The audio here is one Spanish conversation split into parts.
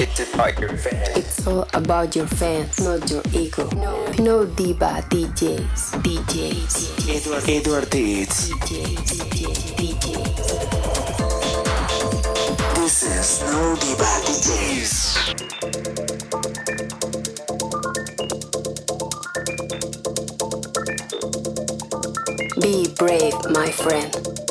It's about your fans. It's all about your fans, not your ego. No, no diva DJs, DJs, Edward, Edward Deeds. DJs, DJs, DJs. This is No Diva DJs. Be brave, my friend.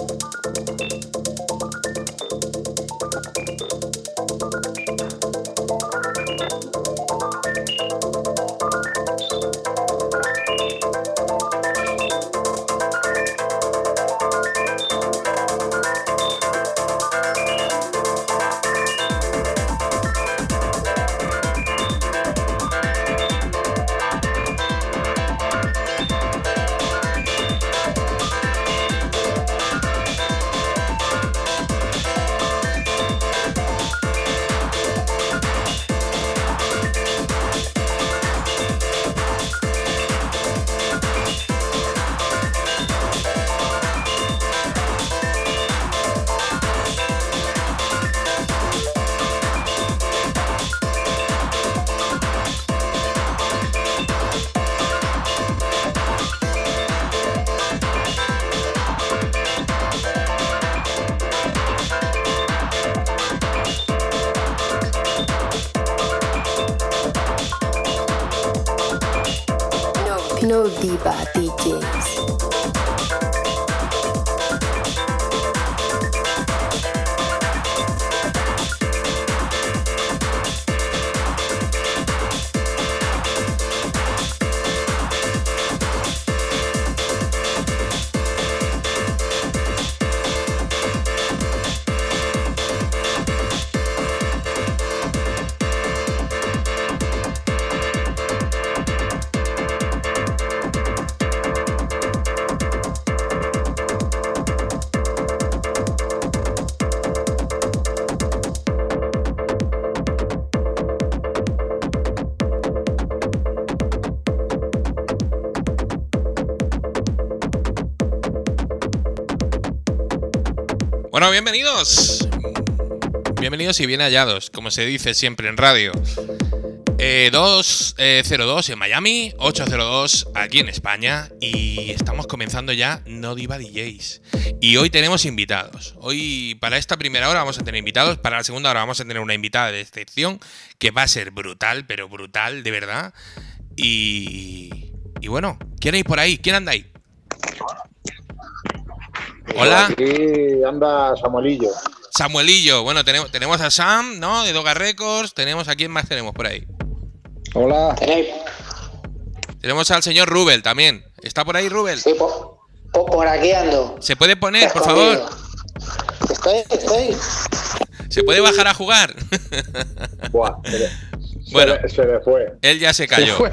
Bueno, bienvenidos. Bienvenidos y bien hallados, como se dice siempre en radio. Eh, 202 en Miami, 802 aquí en España y estamos comenzando ya No Diva DJs. Y hoy tenemos invitados. Hoy para esta primera hora vamos a tener invitados, para la segunda hora vamos a tener una invitada de excepción que va a ser brutal, pero brutal de verdad. Y, y bueno, ¿quién hay por ahí? ¿Quién anda ahí? Hola. Aquí anda Samuelillo. Samuelillo, bueno, tenemos, tenemos a Sam, ¿no? De Doga Records, tenemos a quién más tenemos por ahí. Hola. Tenemos al señor Rubel también. ¿Está por ahí Rubel? Sí, po- po- por aquí ando. ¿Se puede poner, por favor? Estoy, estoy. ¿Se puede bajar a jugar? Buah, se le- Bueno. se, le, se le fue. Él ya se cayó. fue.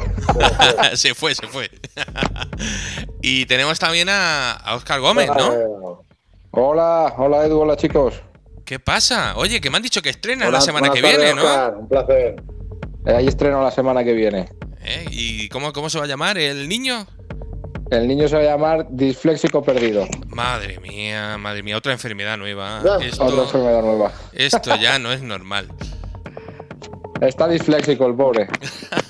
se fue, se fue. y tenemos también a, a Oscar Gómez, ¿no? Hola, hola Edu, hola chicos. ¿Qué pasa? Oye, que me han dicho que estrena la semana que viene, ¿no? Oscar, Un placer. Eh, hay estreno la semana que viene. ¿Eh? ¿Y cómo, cómo se va a llamar? ¿El niño? El niño se va a llamar disfléxico perdido. Madre mía, madre mía, otra enfermedad nueva. Otra Esto, enfermedad nueva. esto ya no es normal. Está disfléxico el pobre.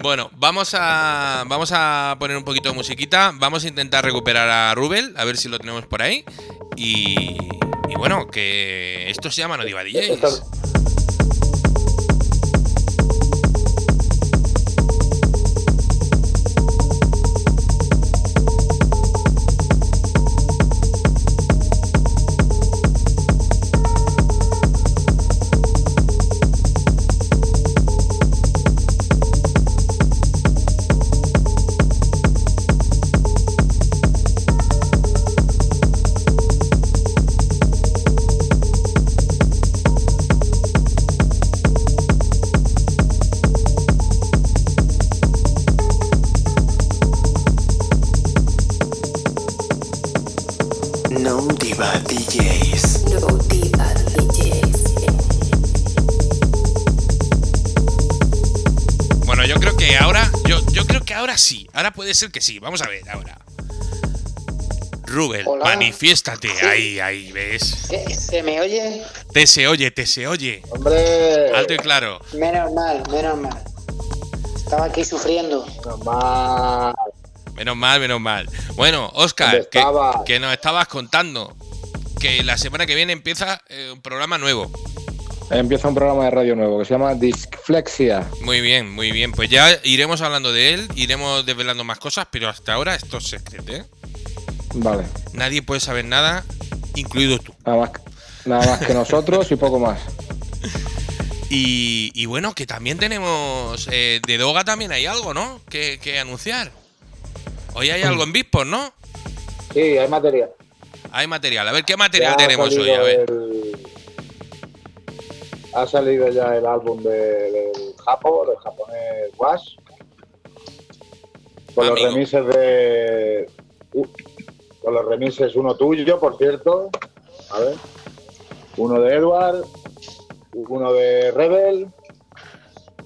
Bueno, vamos a, vamos a poner un poquito de musiquita. Vamos a intentar recuperar a Rubel, a ver si lo tenemos por ahí. Y, bueno, que esto se llama No Diva. Ser que sí. Vamos a ver, ahora. Rubel, Hola. manifiéstate. Ahí, ahí, ¿ves? ¿Se, me oye? Te se oye, te se oye. Hombre, Alto y claro. Menos mal, menos mal. Estaba aquí sufriendo. nomás Menos mal, menos mal. Bueno, Oscar, ¿Dónde que, nos estabas contando que la semana que viene empieza eh, un programa nuevo. Empieza un programa de radio nuevo que se llama Disflexia. Muy bien, muy bien. Pues ya iremos hablando de él, iremos desvelando más cosas, pero hasta ahora esto es secreto, ¿eh? Vale. Nadie puede saber nada, incluido tú. Nada más, nada más que nosotros y poco más. Y, y bueno, que también tenemos. eh, de Doga también hay algo, ¿no? Que, que anunciar. Hoy hay algo en Bispos, ¿no? sí, hay material. Hay material. A ver, ¿qué material Ya tenemos hoy? A ver. el- ha salido ya el álbum de- del Japo, del japonés Wash. Con los remises de. uh, con los remises, uno tuyo, por cierto. A ver. Uno de Edward. Uno de Rebel.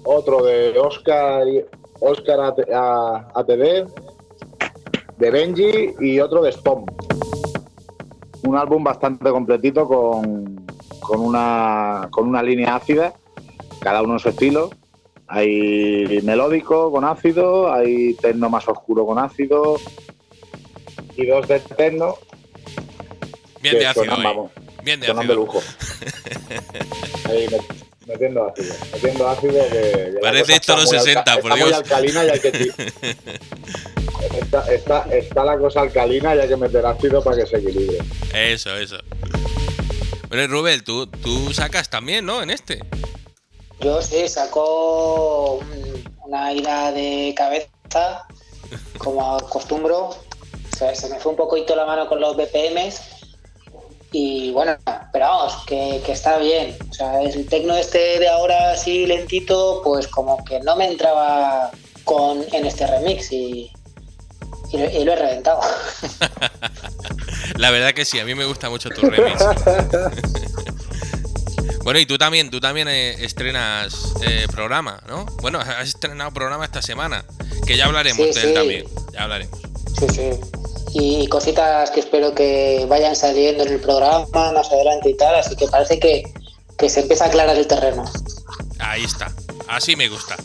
Otro de Oscar, Oscar AT- A- ATV. De Benji y otro de Stomp un álbum bastante completito con, con, una, con una línea ácida, cada uno en su estilo. Hay melódico con ácido, hay techno más oscuro con ácido y dos de techno Bien de ácido suenan, hoy. vamos, Bien de suenan de ácido. lujo. Ahí met- metiendo ácido, metiendo ácido que, que Parece esto los muy 60, alca- por está Dios. muy alcalina y hay que está, está, está la cosa alcalina y hay que meter ácido para que se equilibre. Eso, eso. Y Rubel, tú, tú sacas también, ¿no? En este. Yo sí, sacó un- una ira de cabeza, como acostumbro. Se, se me fue un poquito la mano con los BPMs. Y bueno, pero vamos, que, que está bien. O sea, el tecno este de ahora así lentito, pues como que no me entraba con, en este remix y, y, lo- y lo he reventado. La verdad que sí, a mí me gusta mucho tu remix. bueno, y tú también, tú también eh, estrenas eh, programa, ¿no? Bueno, has estrenado programa esta semana, que ya hablaremos Sí, de él sí. también. Ya hablaremos. Sí, sí. Y cositas que espero que vayan saliendo en el programa más adelante y tal, así que parece que, que se empieza a aclarar el terreno. Ahí está. Así me gusta.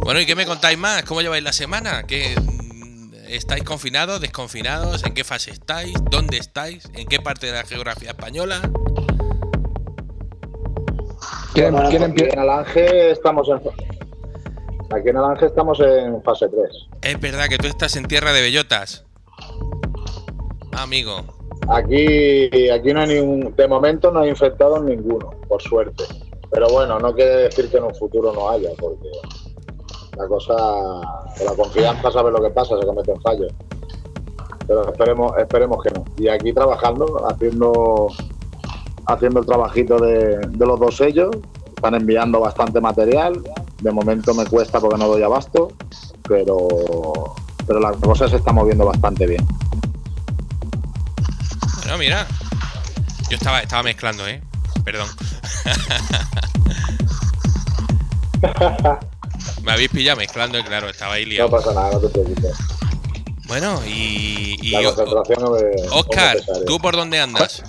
Bueno, ¿y qué me contáis más? ¿Cómo lleváis la semana? ¿Qué, ¿Estáis confinados, desconfinados? ¿En qué fase estáis? ¿Dónde estáis? ¿En qué parte de la geografía española? ¿Quién, Bueno, quién Aquí empieza? en Alange estamos en aquí en Alange estamos en fase 3. Es verdad que tú estás en tierra de bellotas. Amigo. Aquí, aquí no hay ningún, de momento no hay infectados ninguno, por suerte. Pero bueno, no quiere decir que en un futuro no haya, porque la cosa, con la confianza sabe lo que pasa, se cometen fallos. Pero esperemos, esperemos que no. Y aquí trabajando, haciendo, haciendo el trabajito de, de los dos sellos, están enviando bastante material. De momento me cuesta porque no doy abasto, pero, pero la cosa se está moviendo bastante bien. Bueno, mira. Yo estaba, estaba mezclando, ¿eh? Perdón. Me habéis pillado mezclando y claro, estaba ahí No liado. pasa nada, no te preocupes. Bueno, y... y La concentración no me- no Oscar. ¿tú por dónde andas?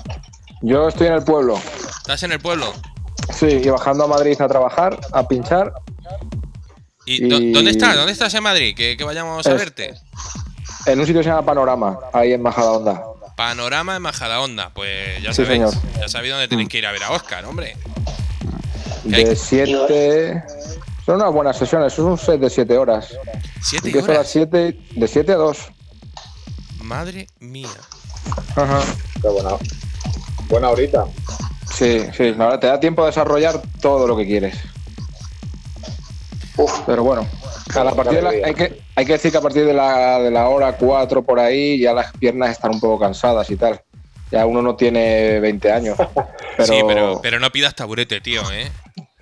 Yo estoy en el pueblo. ¿Estás en el pueblo? Sí, y bajando a Madrid a trabajar, a pinchar. ¿Y, dó- Y- dónde estás? ¿Dónde estás en Madrid? Que, que vayamos a Es- verte. En un sitio que se llama Panorama, ahí en Majadahonda. Panorama en Majadahonda. Pues ya Sí, sabéis. señor. Ya sabéis dónde tenéis que ir a ver a Oscar, hombre. ¿Qué hay? De 7. Son unas buenas sesiones, es un set de 7 horas. Siete Empiezo a las horas. 7, de 7 a 2. Madre mía. Ajá. Qué buena, buena horita. Sí, sí, la verdad, te da tiempo a desarrollar todo lo que quieres. Uf, Pero bueno, a la de la- hay, que, hay que decir que a partir de la, de la hora 4 por ahí ya las piernas están un poco cansadas y tal. Ya uno no tiene 20 años. Pero, Sí, pero, pero no pidas taburete, tío, ¿eh?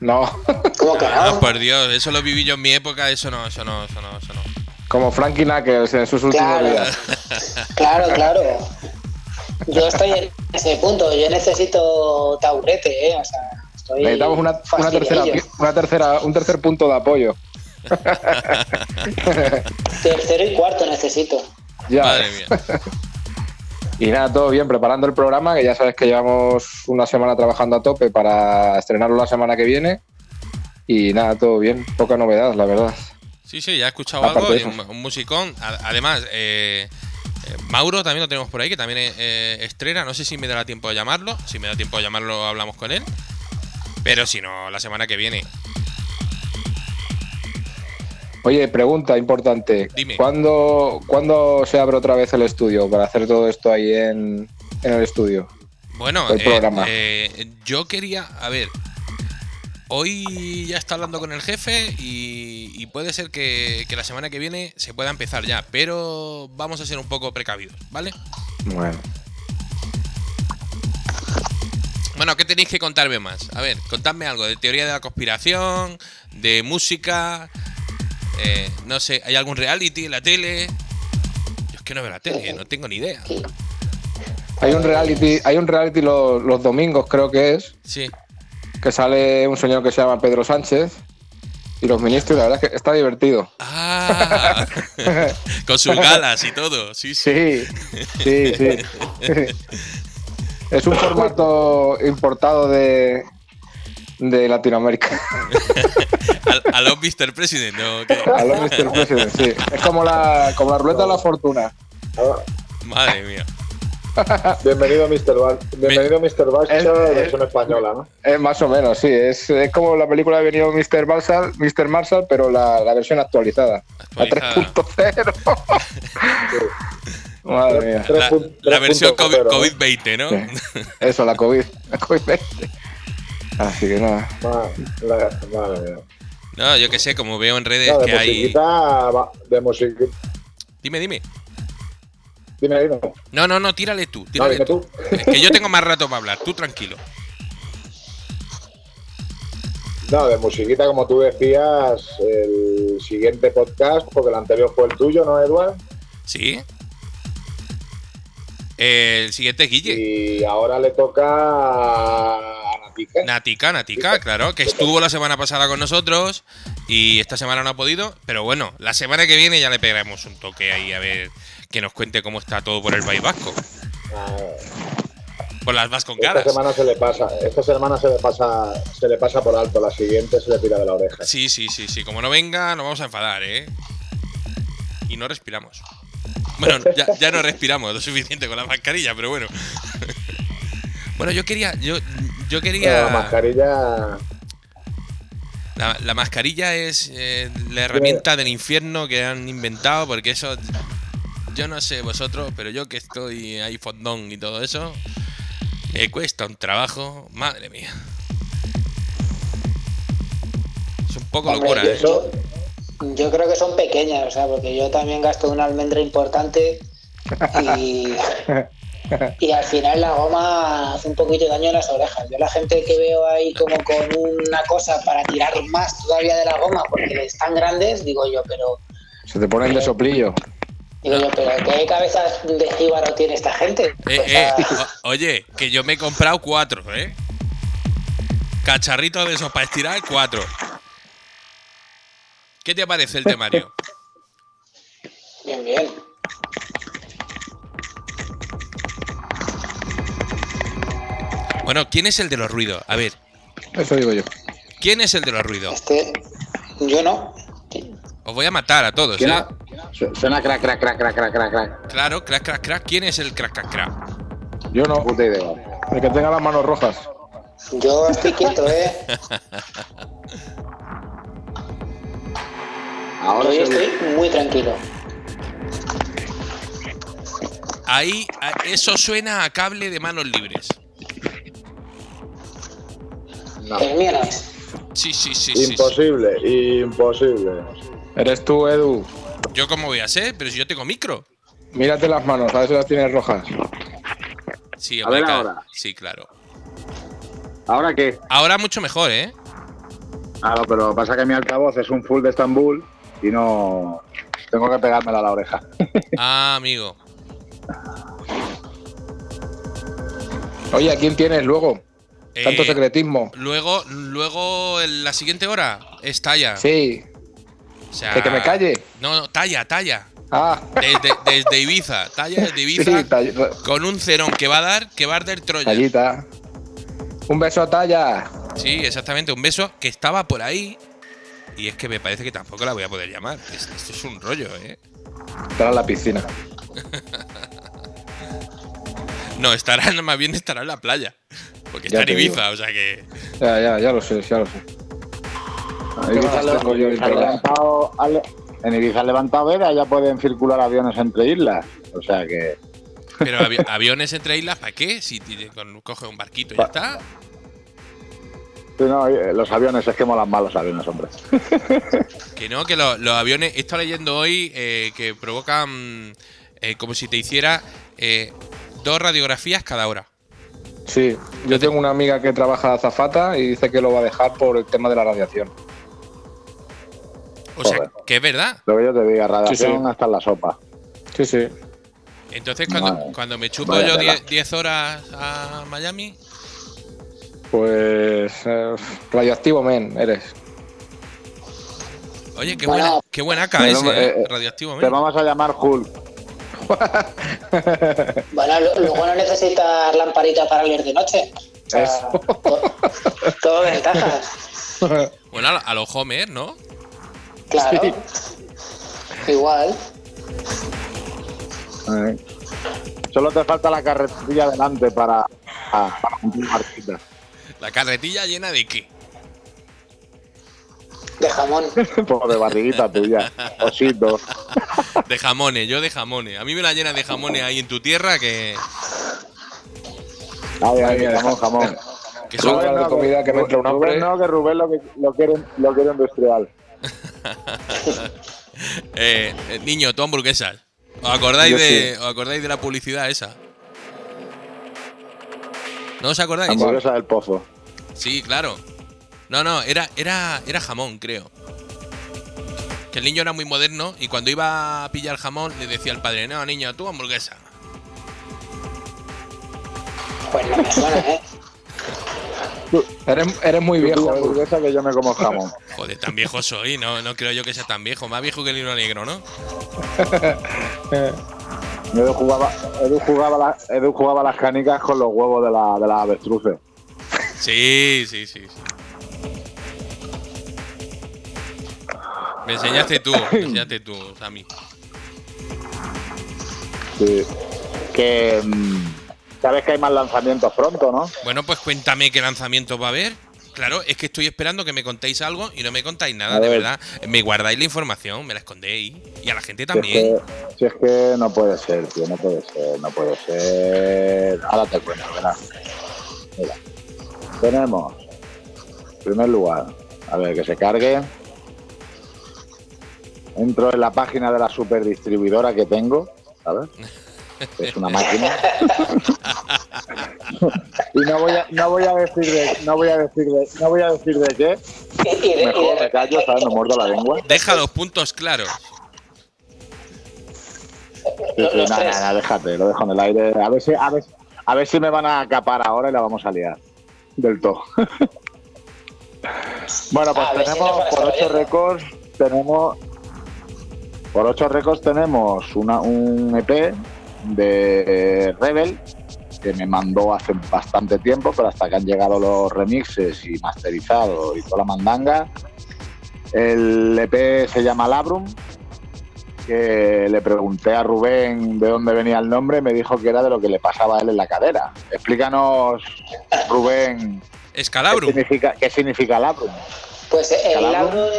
No, ¿cómo que Ah, no? por Dios, eso lo viví yo en mi época, eso no, eso no, eso no, eso no. como Frankie Knuckles en sus últimos Claro. días. Claro, claro. Yo estoy en ese punto, yo necesito taburete, ¿eh? O sea, estoy Necesitamos una, tercera, una tercera, un tercer punto de apoyo. Tercero y cuarto necesito. Ya. Madre mía. Y nada, todo bien, preparando el programa, que ya sabes que llevamos una semana trabajando a tope para estrenarlo la semana que viene. Y nada, todo bien, poca novedad, la verdad. Sí, sí, ya he escuchado Aparte algo, un, un musicón. Además, eh, eh, Mauro también lo tenemos por ahí, que también eh, estrena. No sé si me dará tiempo de llamarlo. Si me da tiempo de llamarlo, hablamos con él. Pero si no, la semana que viene. Oye, pregunta importante. Dime. ¿Cuándo, ¿Cuándo se abre otra vez el estudio para hacer todo esto ahí en, en el estudio? Bueno, El eh, programa. eh, yo quería, a ver, hoy ya está hablando con el jefe y, y puede ser que, que la semana que viene se pueda empezar ya, pero vamos a ser un poco precavidos, ¿vale? Bueno. Bueno, ¿qué tenéis que contarme más? A ver, contadme algo de teoría de la conspiración, de música, eh, no sé, ¿hay algún reality en la tele? Yo es que no veo la tele, no tengo ni idea. Hay un reality, hay un reality los, los domingos, creo que es, Sí, que sale un señor que se llama Pedro Sánchez y los ministros, la verdad es que está divertido. Ah, con sus galas y todo, sí, sí. Sí, sí, sí. Es un formato importado de, de Latinoamérica. A, a los Mr. President, ¿no? ¿Qué? A los Mr. President, sí. Es como la, como la ruleta de la fortuna. Madre mía. Bienvenido, Mr. Bar Bienvenido, Mr. Barcha, Es- es- versión española, ¿no? Es más o menos, sí. Es, es como la película de venido Mr. Marshall, Mr. Marshall pero la, la versión actualizada. Actualizada. La 3.0. Madre mía. La, 3.0, la versión COVID- ¿no? COVID-20, ¿no? Sí. Eso, la COVID. La COVID-20. Así que nada. Ma- la- Madre mía. No, yo que sé, como veo en redes No, que hay. de musiquita. Dime, dime. Dime, dime. No, no, no, tírale tú. No, Tírale tú. tú. Es que yo tengo más rato para hablar, tú tranquilo. No, de musiquita, como tú decías, el siguiente podcast, porque el anterior fue el tuyo, ¿no, Eduard? ¿Sí? El siguiente es Guille. Y ahora le toca Natica. Natica, Natica, claro, que estuvo la semana pasada con nosotros y esta semana no ha podido, pero bueno, la semana que viene ya le pegaremos un toque ahí a ver que nos cuente cómo está todo por el País Vasco. Ah, Por las esta vascongadas. semana se le pasa, esta semana se le pasa, se le pasa por alto, la siguiente se le tira de la oreja. Sí, sí, sí, sí. Como no venga, nos vamos a enfadar, ¿eh? Y no respiramos. Bueno, ya, ya no respiramos lo suficiente con la mascarilla, pero bueno. Bueno, yo quería. Yo, yo quería. la mascarilla, La, la mascarilla es eh, la herramienta del infierno que han inventado, porque eso. Yo no sé vosotros, pero yo que estoy ahí fondón y todo eso, me cuesta un trabajo. Madre mía. Es un poco Hombre, locura, yo, ¿eh? eso- yo creo que son pequeñas, o sea, porque yo también gasto una almendra importante y, y al final la goma hace un poquito de daño en las orejas. Yo la gente que veo ahí como con una cosa para tirar más todavía de la goma porque están grandes, digo yo, pero Se te ponen de soplillo. digo yo, pero ¿qué cabeza de jíbaro tiene esta gente? Eh, O sea, eh, oye, que yo me he comprado cuatro, ¿eh? Cacharritos de esos para estirar, cuatro. ¿Qué te parece el temario? Bien, bien. Bueno, ¿quién es el de los ruidos? A ver, Eso digo yo. ¿quién es el de los ruidos? Este, yo no. Os voy a matar a todos, ¿quién ¿eh? Suena crack, crack, crack, crack, crack, crack, crack. Claro, crack, crack, crack. ¿Quién es el crack, crack, crack? Yo no. Puta idea. El que tenga las manos rojas. Yo estoy quieto, ¿eh? Ahora estoy muy tranquilo. Ahí, eso suena a cable de manos libres. No. El. Sí, sí, sí, sí. sí. Imposible, imposible. Eres tú, Edu. ¿Yo cómo voy a ser? Pero si yo tengo micro. Mírate las manos, a ver si las tienes rojas. Sí, A ver ahora. Sí, claro. ¿Ahora qué? Ahora mucho mejor, ¿eh? Claro, pero pasa que mi altavoz es un full de Estambul y no. Tengo que pegármela a la oreja. Ah, amigo. Oye, ¿a quién tienes luego? Tanto Eh, secretismo. Luego, luego, en la siguiente hora es talla. Sí. O sea, ¿Que, que me calle? No, no, talla, talla. Ah, Desde, desde Ibiza, talla desde Ibiza, sí, tall- con un cerón que va a dar, que va a dar Troya. tallita. Un beso a talla. Sí, exactamente, un beso que estaba por ahí. Y es que me parece que tampoco la voy a poder llamar. Es- Esto es un rollo, ¿eh? Estará en la piscina. No, estará, más bien estará en la playa. Porque Ya está en te Ibiza, o sea que. Ya, ya, ya lo sé, ya lo sé. En Ibiza, tengo yo levantado, en Ibiza veda, ya pueden circular aviones entre islas. O sea que. Pero avi- aviones entre islas, ¿para qué? Si con- coge un barquito y ya está. Sí, no, eh, los aviones, es que molan más los aviones, hombre. Que no, que lo- los aviones. He estado leyendo hoy eh, que provocan eh, como si te hiciera eh, dos radiografías cada hora. Sí, yo tengo una amiga que trabaja de azafata y dice que lo va a dejar por el tema de la radiación. O sea, que es verdad. Lo que yo te diga, radiación Sí, sí. hasta en la sopa. Sí, sí. Entonces, cuando, cuando me chupo Vaya yo tela. 10 10 horas a Miami, Pues eh, radioactivo men, eres. oye, qué Bueno. buena, qué buena AK Pero, ese, eh, ¿eh? radioactivo. Te men. vamos a llamar Hulk. Bueno, lo- luego no necesitas lamparita para leer de noche. O sea, Eso. to- todo ventajas. Bueno, a, lo- a los Homer, ¿no? Claro. Igual. Eh. Solo te falta la carretilla delante para, para, para. La carretilla llena de qué? De jamón. Por de barriguita tuya. Osito. De jamones, yo de jamones. A mí me la llena de jamones ahí en tu tierra que, Ay, ay, jamón, jamón. que son. Rubén, de comida que me entra un hambre. Rubén no, que Rubén lo, que, lo, quiere, lo quiere industrial. Eh, eh, niño, tu hamburguesas. ¿Os acordáis, de, ¿Os acordáis de la publicidad esa? ¿No os acordáis? Hamburguesa del pozo. Sí, claro. No, no, era, era, era jamón, creo. Que el niño era muy moderno y cuando iba a pillar jamón le decía al padre, no, niño, tú hamburguesa. Pues no me suena, ¿eh? Eres, eres muy viejo, hamburguesa que yo me como jamón. Joder, tan viejo soy, no, no creo yo que sea tan viejo. Más viejo que el libro negro, ¿no? Edu jugaba, Edu jugaba, la- Edu jugaba las canicas con los huevos de la, de las avestruces. Sí, sí, sí. sí. Me enseñaste tú, me enseñaste tú, Sammy. Sí. Que. mm, Sabes que hay más lanzamientos pronto, ¿no? Bueno, pues cuéntame qué lanzamiento va a haber. Claro, es que estoy esperando que me contéis algo y no me contáis nada, de ver. verdad. Me guardáis la información, me la escondéis. Y a la gente Si es, también. que, si es que no puede ser, tío, no puede ser, no puede ser. Ahora te cuento, verás. Mira. Tenemos, en primer lugar, a ver que se cargue. Entro en la página de la superdistribuidora que tengo, ¿sabes? Es una máquina. y no voy a, no voy a decir de, no voy a decir de, no voy a decir de qué. Mejor de- me callo, ¿sabes? Me muerdo la lengua. Deja los puntos claros. Sí, sí, los nada, nada, déjate, lo dejo en el aire. A ver, si, a, ver, a ver si me van a acapar ahora y la vamos a liar. Del todo. bueno, pues A ver si tenemos por estar 8 oyendo. récords, tenemos. Por 8 récords tenemos una, un EP de Rebel que me mandó hace bastante tiempo, pero hasta que han llegado los remixes y masterizados y toda la mandanga. El EP se llama Labrum, que le pregunté a Rubén de dónde venía el nombre y me dijo que era de lo que le pasaba a él en la cadera. Explícanos, Rubén, ¿qué Escalabrum. significa, qué significa Labrum? Pues el labrum,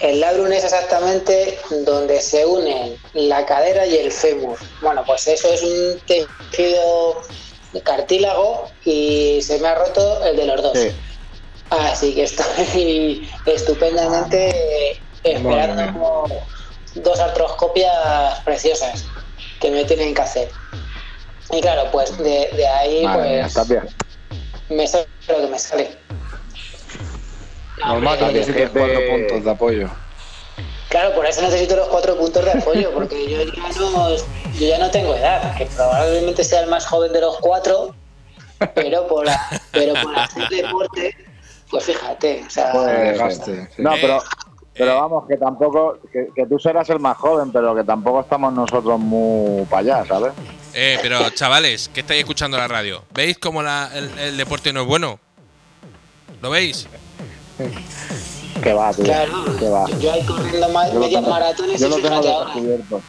el labrum es exactamente donde se unen la cadera y el fémur. Bueno, pues eso es un tejido cartílago y se me ha roto el de los dos. Sí. Así que estoy estupendamente esperando dos artroscopias preciosas que me tienen que hacer. Y claro, pues de, de ahí Madre pues me sale lo que me sale. No, Normal que cuatro puntos de apoyo. Claro, por eso necesito los cuatro puntos de apoyo, porque yo ya no, yo ya no tengo edad, que probablemente sea el más joven de los cuatro, pero por, pero por hacer deporte, pues fíjate, o sea, Pues. No, pero Pero Eh, vamos, que tampoco, que, que tú serás el más joven, pero que tampoco estamos nosotros muy para allá, ¿sabes? eh, pero chavales, que estáis escuchando la radio, ¿veis cómo la- el, el deporte no es bueno? ¿Lo veis? Que va, tío. Claro, Que va. yo, yo ahí corriendo Yo lo medias tengo- maratones yo y lo tengo descubierto.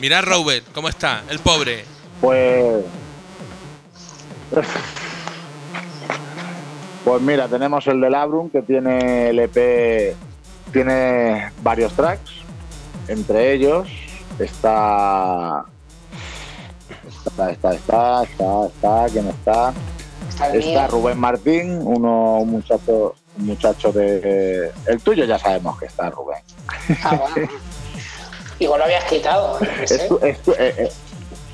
Mirad Robert, ¿cómo está? El pobre. Pues. Pues mira, tenemos el de Labrum que tiene el EP, tiene varios tracks. Entre ellos está. Está, está, está, está, está, ¿quién está? Está. Rubén Martín, uno, un muchacho, un muchacho de. El tuyo ya sabemos que está Rubén. Ah, bueno. Igual lo habías quitado. no sé. Es tu, es tu- eh, eh,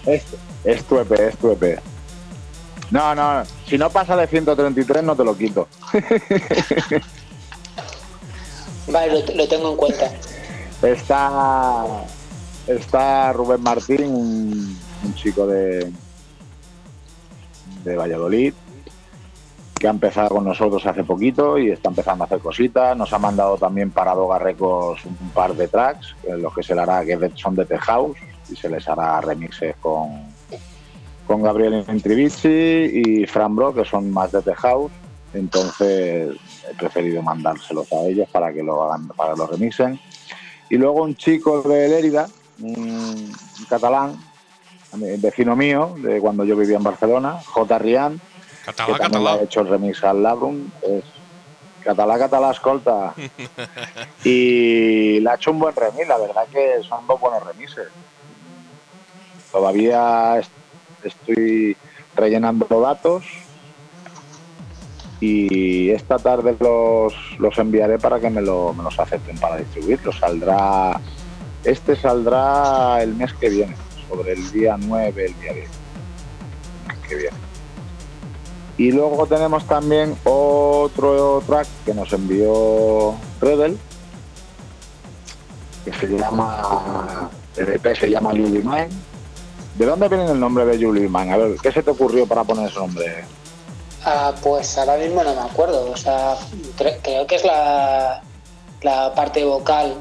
es- es tu EP, es tu EP. No, no, si no pasa de 133 no te lo quito. Vale, lo, lo tengo en cuenta. Está, está Rubén Martín, un, un chico de, de Valladolid, que ha empezado con nosotros hace poquito y está empezando a hacer cositas. Nos ha mandado también para Doga Records un par de tracks, los que se le hará, que son de The y se les hará remixes con, con Gabriel Intrivici y Fran Bro, que son más de The. Entonces he preferido mandárselos a ellos para que lo hagan, para que lo remixen. Y luego un chico de Lérida, un, catalán, vecino mío, de cuando yo vivía en Barcelona, J. Rian, que Catalá, también le ha hecho el remix al Labrum. Es catalá, catalá, escolta. y le ha hecho un buen remix, la verdad que son dos buenos remixes. Todavía est- estoy rellenando datos y esta tarde los, los enviaré para que me, lo- me los acepten para distribuirlos. Saldrá, este saldrá el mes que viene, sobre el día 9, el día 10. El mes que viene. Y luego tenemos también otro track que nos envió Rebel, que se llama, el EP se llama Julie Mine. ¿De dónde viene el nombre de Julie Mine? A ver, ¿qué se te ocurrió para poner ese nombre? Ah, pues ahora mismo no me acuerdo. O sea, cre- creo que es la, la parte vocal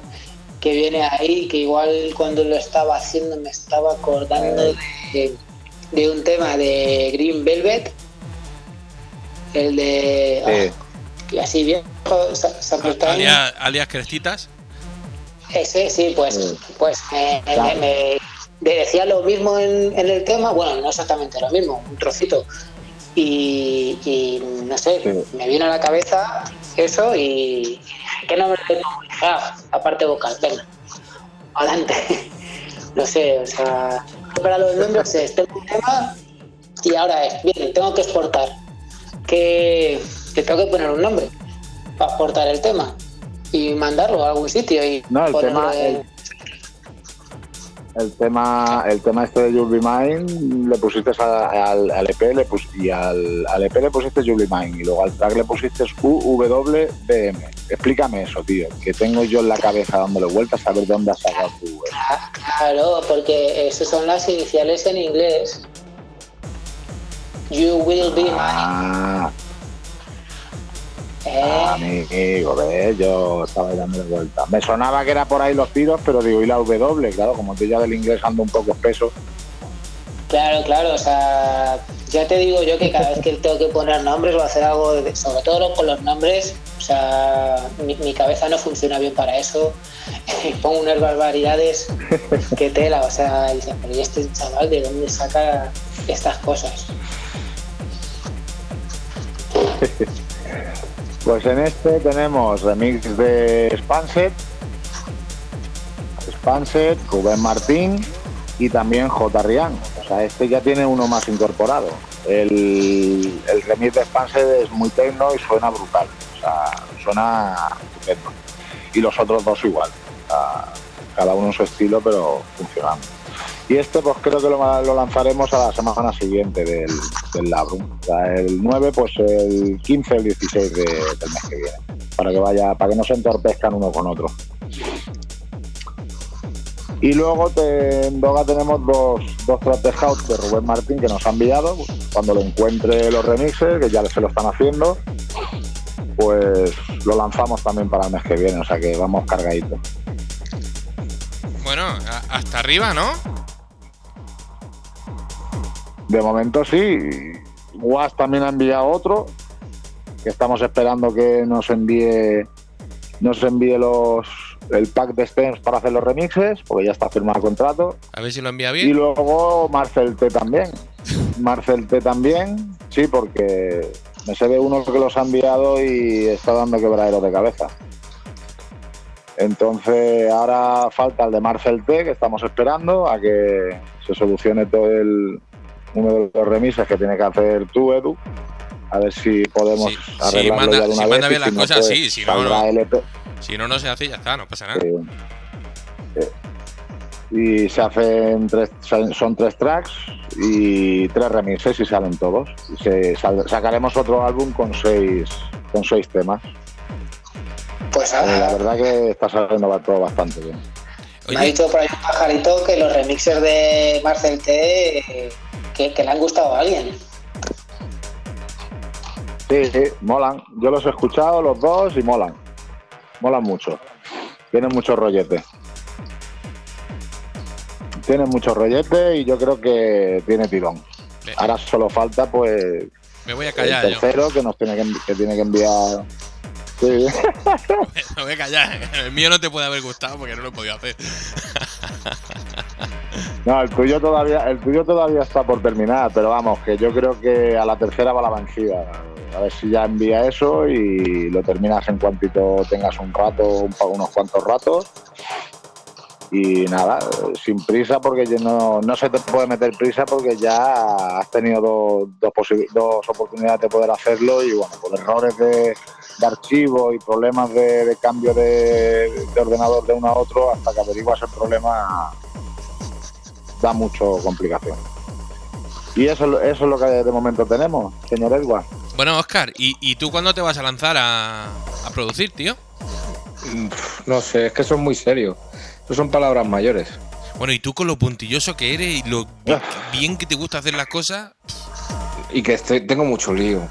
que viene ahí, que igual cuando lo estaba haciendo me estaba acordando de, de un tema de Green Velvet, el de... Sí. ah, así viejo. Alias, alias Crestitas. Ese sí, pues, Sí. pues me, Claro. me- me decía lo mismo en, en el tema, bueno, no exactamente lo mismo, un trocito. Y, y no sé, Sí. me vino a la cabeza eso y ¿qué nombre le? Ah, la parte vocal, venga, adelante. No sé, o sea, para los nombres es, tengo un tema y ahora es, bien, tengo que exportar. Que, que tengo que poner un nombre para exportar el tema y mandarlo a algún sitio y No, el tema, el, el tema, el tema este de You'll Be Mine le pusiste a- al, al EP le pus- y al, al EP le pusiste You'll Be Mine y luego al track le pusiste UWBM. Explícame eso, tío, que tengo yo en la cabeza dándole vueltas a ver dónde has sacado tu... Ah, Claro, porque esas son las iniciales en inglés. You will be mine. Ah, ¿eh? amigo, ves, yo estaba dándole vueltas. Me sonaba que era por ahí los tiros, pero digo, y la W, claro, como tú ya del inglés ando un poco espeso. Claro, claro, o sea, ya te digo yo que cada vez que tengo que poner nombres o hacer algo, de- sobre todo con los nombres, o sea, mi, mi cabeza no funciona bien para eso. Y pongo unas barbaridades que tela, o sea, y pero ¿y este chaval de dónde saca estas cosas? Pues en este tenemos remix de Spanset, Spanset, Rubén Martín y también J. Rian. O sea, este ya tiene uno más incorporado. El, el remix de Spanset es muy tecno y suena brutal. O sea, suena estupendo. Y los otros dos igual. Cada uno en su estilo, pero funcionando. Y este pues creo que lo, lanzaremos a la semana siguiente del, del Labrum. O sea, el 9, pues el 15 o el 16 de- del mes que viene. Para que vaya, para que no se entorpezcan uno con otro. Y luego en Doga tenemos dos, dos de house de Rubén Martín que nos ha enviado. Cuando lo encuentre los remixes, que ya se lo están haciendo, pues lo lanzamos también para el mes que viene, o sea que vamos cargaditos. Bueno, hasta arriba, ¿no? De momento sí. Was también ha enviado otro, que estamos esperando que nos envíe nos envíe los el pack de stems para hacer los remixes, porque ya está firmado el contrato. A ver si lo envía Y bien. luego Marcel T también. Marcel T también, sí, porque me se ve uno que los ha enviado y está dando quebradero de cabeza. Entonces ahora falta el de Marcel T, que estamos esperando a que se solucione todo el uno de los remises que tiene que hacer tú, Edu. A ver si podemos Sí, sí, arreglarlo manda- ya de una si vez. manda bien las no, cosas, pues, sí, si no, no. LP. Si no, no se hace y ya está, no pasa nada. Y se hacen tres, son tres tracks y tres remixes y salen todos. Y se, sal- sacaremos otro álbum con seis, con seis temas. Pues Eh, la nada, verdad que está saliendo todo bastante bien. Me ha dicho por ahí un pajarito que los remixers de Marcel T eh, que, que le han gustado a alguien. Sí, sí, molan. Yo los he escuchado los dos y molan. Molan mucho. Tienen mucho rollete. Tienen mucho rollete y yo creo que tiene tirón. Ahora solo falta pues me voy a el callar yo. tercero que nos tiene que, que tiene que enviar. Sí, Me voy a callar. El mío no te puede haber gustado porque no lo he podido hacer. no, el tuyo todavía, el tuyo todavía está por terminar, pero vamos, que yo creo que a la tercera va la vencida. A ver si ya envía eso y lo terminas en cuantito tengas un rato, un, unos cuantos ratos. Y nada, sin prisa porque no, no se te puede meter prisa porque ya has tenido dos, dos, posi- dos oportunidades de poder hacerlo y bueno, por errores de, de archivo y problemas de, de cambio de, de ordenador de uno a otro, hasta que averiguas el problema da mucho complicación. Y eso, es lo- eso es lo que de momento tenemos, señor Edward. Bueno, Oscar, ¿y, y tú cuándo te vas a lanzar a, a producir, tío? Mm, No sé, es que eso es muy serio. Eso son palabras mayores. Bueno, y tú con lo puntilloso que eres y lo bi- bien que te gusta hacer las cosas. Y que estoy- tengo mucho lío.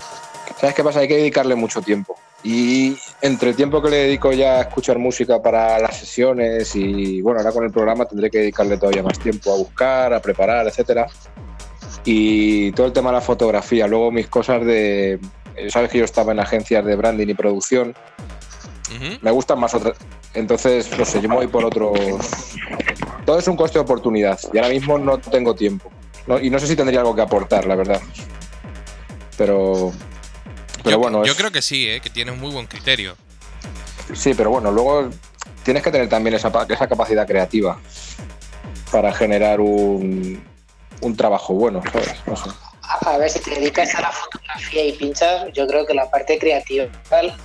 ¿Sabes qué pasa? Hay que dedicarle mucho tiempo. Y entre el tiempo que le dedico ya a escuchar música para las sesiones y bueno, ahora con el programa tendré que dedicarle todavía más tiempo a buscar, a preparar, etcétera. Y todo el tema de la fotografía, luego mis cosas de eh, sabes que yo estaba en agencias de branding y producción, me gustan más otras. Entonces, no sé, yo me voy por otros. Todo es un coste de oportunidad y ahora mismo no tengo tiempo. No- y no sé si tendría algo que aportar, la verdad. Pero. Pero yo, bueno, yo es- creo que sí, ¿eh? que tienes muy buen criterio. sí, pero bueno, luego tienes que tener también esa, pa- esa capacidad creativa para generar un, un trabajo bueno, ¿sabes? No sé. A, a ver, si te dedicas a la fotografía y pinchas, yo creo que la parte creativa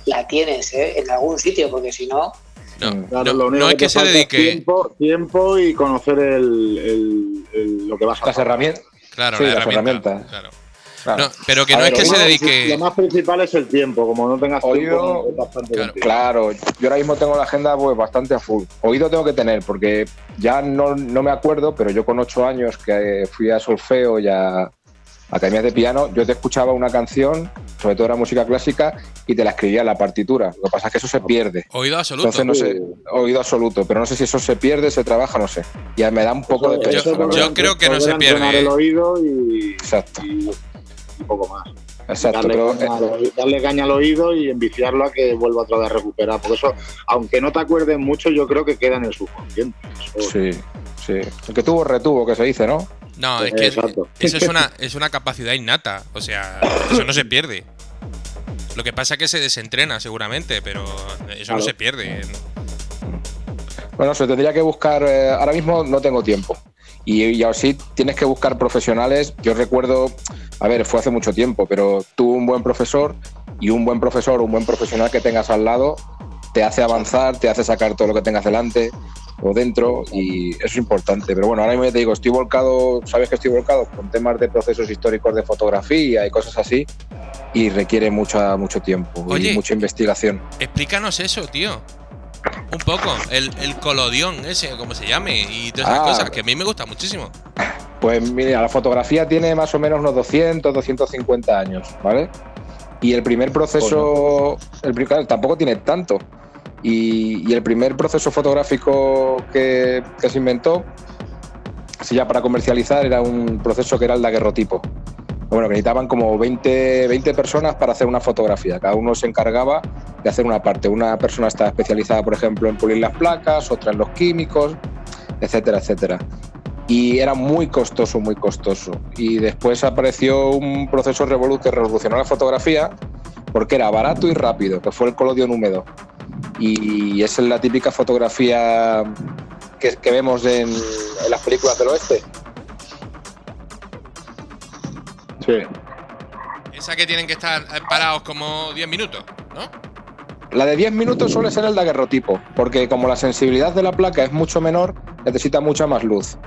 la tienes ¿eh? en algún sitio, porque si no, No, Mm. no, no es que, te se falta es dedique. Tiempo, tiempo y conocer el, el- el- lo que vas a Las hacer. herramientas. Claro, Sí, la las herramienta. herramientas. claro. claro. No, pero que A no ver, es que se Lo dedique. más principal es el tiempo, como no tengas Oído- tiempo, es bastante Claro. Claro, yo ahora mismo tengo la agenda pues bastante a full. Oído tengo que tener, porque ya no, no me acuerdo, pero yo con ocho años que fui a solfeo y a academias de piano, yo te escuchaba una canción, sobre todo era música clásica, y te la escribía en la partitura. Lo que pasa es que eso se pierde. Oído absoluto. Entonces no sé, oído absoluto, pero no sé si eso se pierde, se trabaja, no sé. Ya me da un poco de pereza. yo creo que no se pierde, el ¿eh? oído y, Exacto, y- y poco más. exacto. darle, Pero, caña al oído, darle caña al oído y enviciarlo a que vuelva otra vez a recuperar. Porque eso, aunque no te acuerdes mucho, yo creo que queda en el subconsciente. Eso- sí, sí. El que tuvo, retuvo, que se dice, ¿no? No, es que Exacto. eso es una, es una capacidad innata. O sea, eso no se pierde. Lo que pasa es que se desentrena seguramente, pero eso no se pierde. Bueno, se tendría que buscar. eh, ahora mismo no tengo tiempo. Y, y así tienes que buscar profesionales. Yo recuerdo, a ver, fue hace mucho tiempo, pero tú un buen profesor y un buen profesor, un buen profesional que tengas al lado, te hace avanzar, te hace sacar todo lo que tengas delante o dentro y eso es importante. Pero bueno, ahora mismo te digo, estoy volcado, sabes que estoy volcado con temas de procesos históricos de fotografía y cosas así y requiere mucha, mucho tiempo Oye. y mucha investigación. Explícanos eso, tío. Un poco. El, el colodión ese, como se llame, y todas esas Ah. cosas, que a mí me gusta muchísimo. Pues mira, la fotografía tiene más o menos unos 200, 250 años, ¿vale? Y el primer proceso, el, claro, tampoco tiene tanto. Y, el primer proceso fotográfico que, se inventó, así ya para comercializar, era un proceso que era el daguerrotipo. Bueno, que necesitaban como 20, 20 personas para hacer una fotografía. Cada uno se encargaba de hacer una parte. Una persona estaba especializada, por ejemplo, en pulir las placas, otra en los químicos, etcétera, etcétera. Y era muy costoso, muy costoso. Y después apareció un proceso que revolucionó la fotografía porque era barato y rápido, que fue el colodión húmedo. Y esa es la típica fotografía que, que vemos en, en las películas del oeste. Sí. Esa que tienen que estar parados como 10 minutos, ¿no? La de 10 minutos suele ser el daguerrotipo, porque como la sensibilidad de la placa es mucho menor, necesita mucha más luz.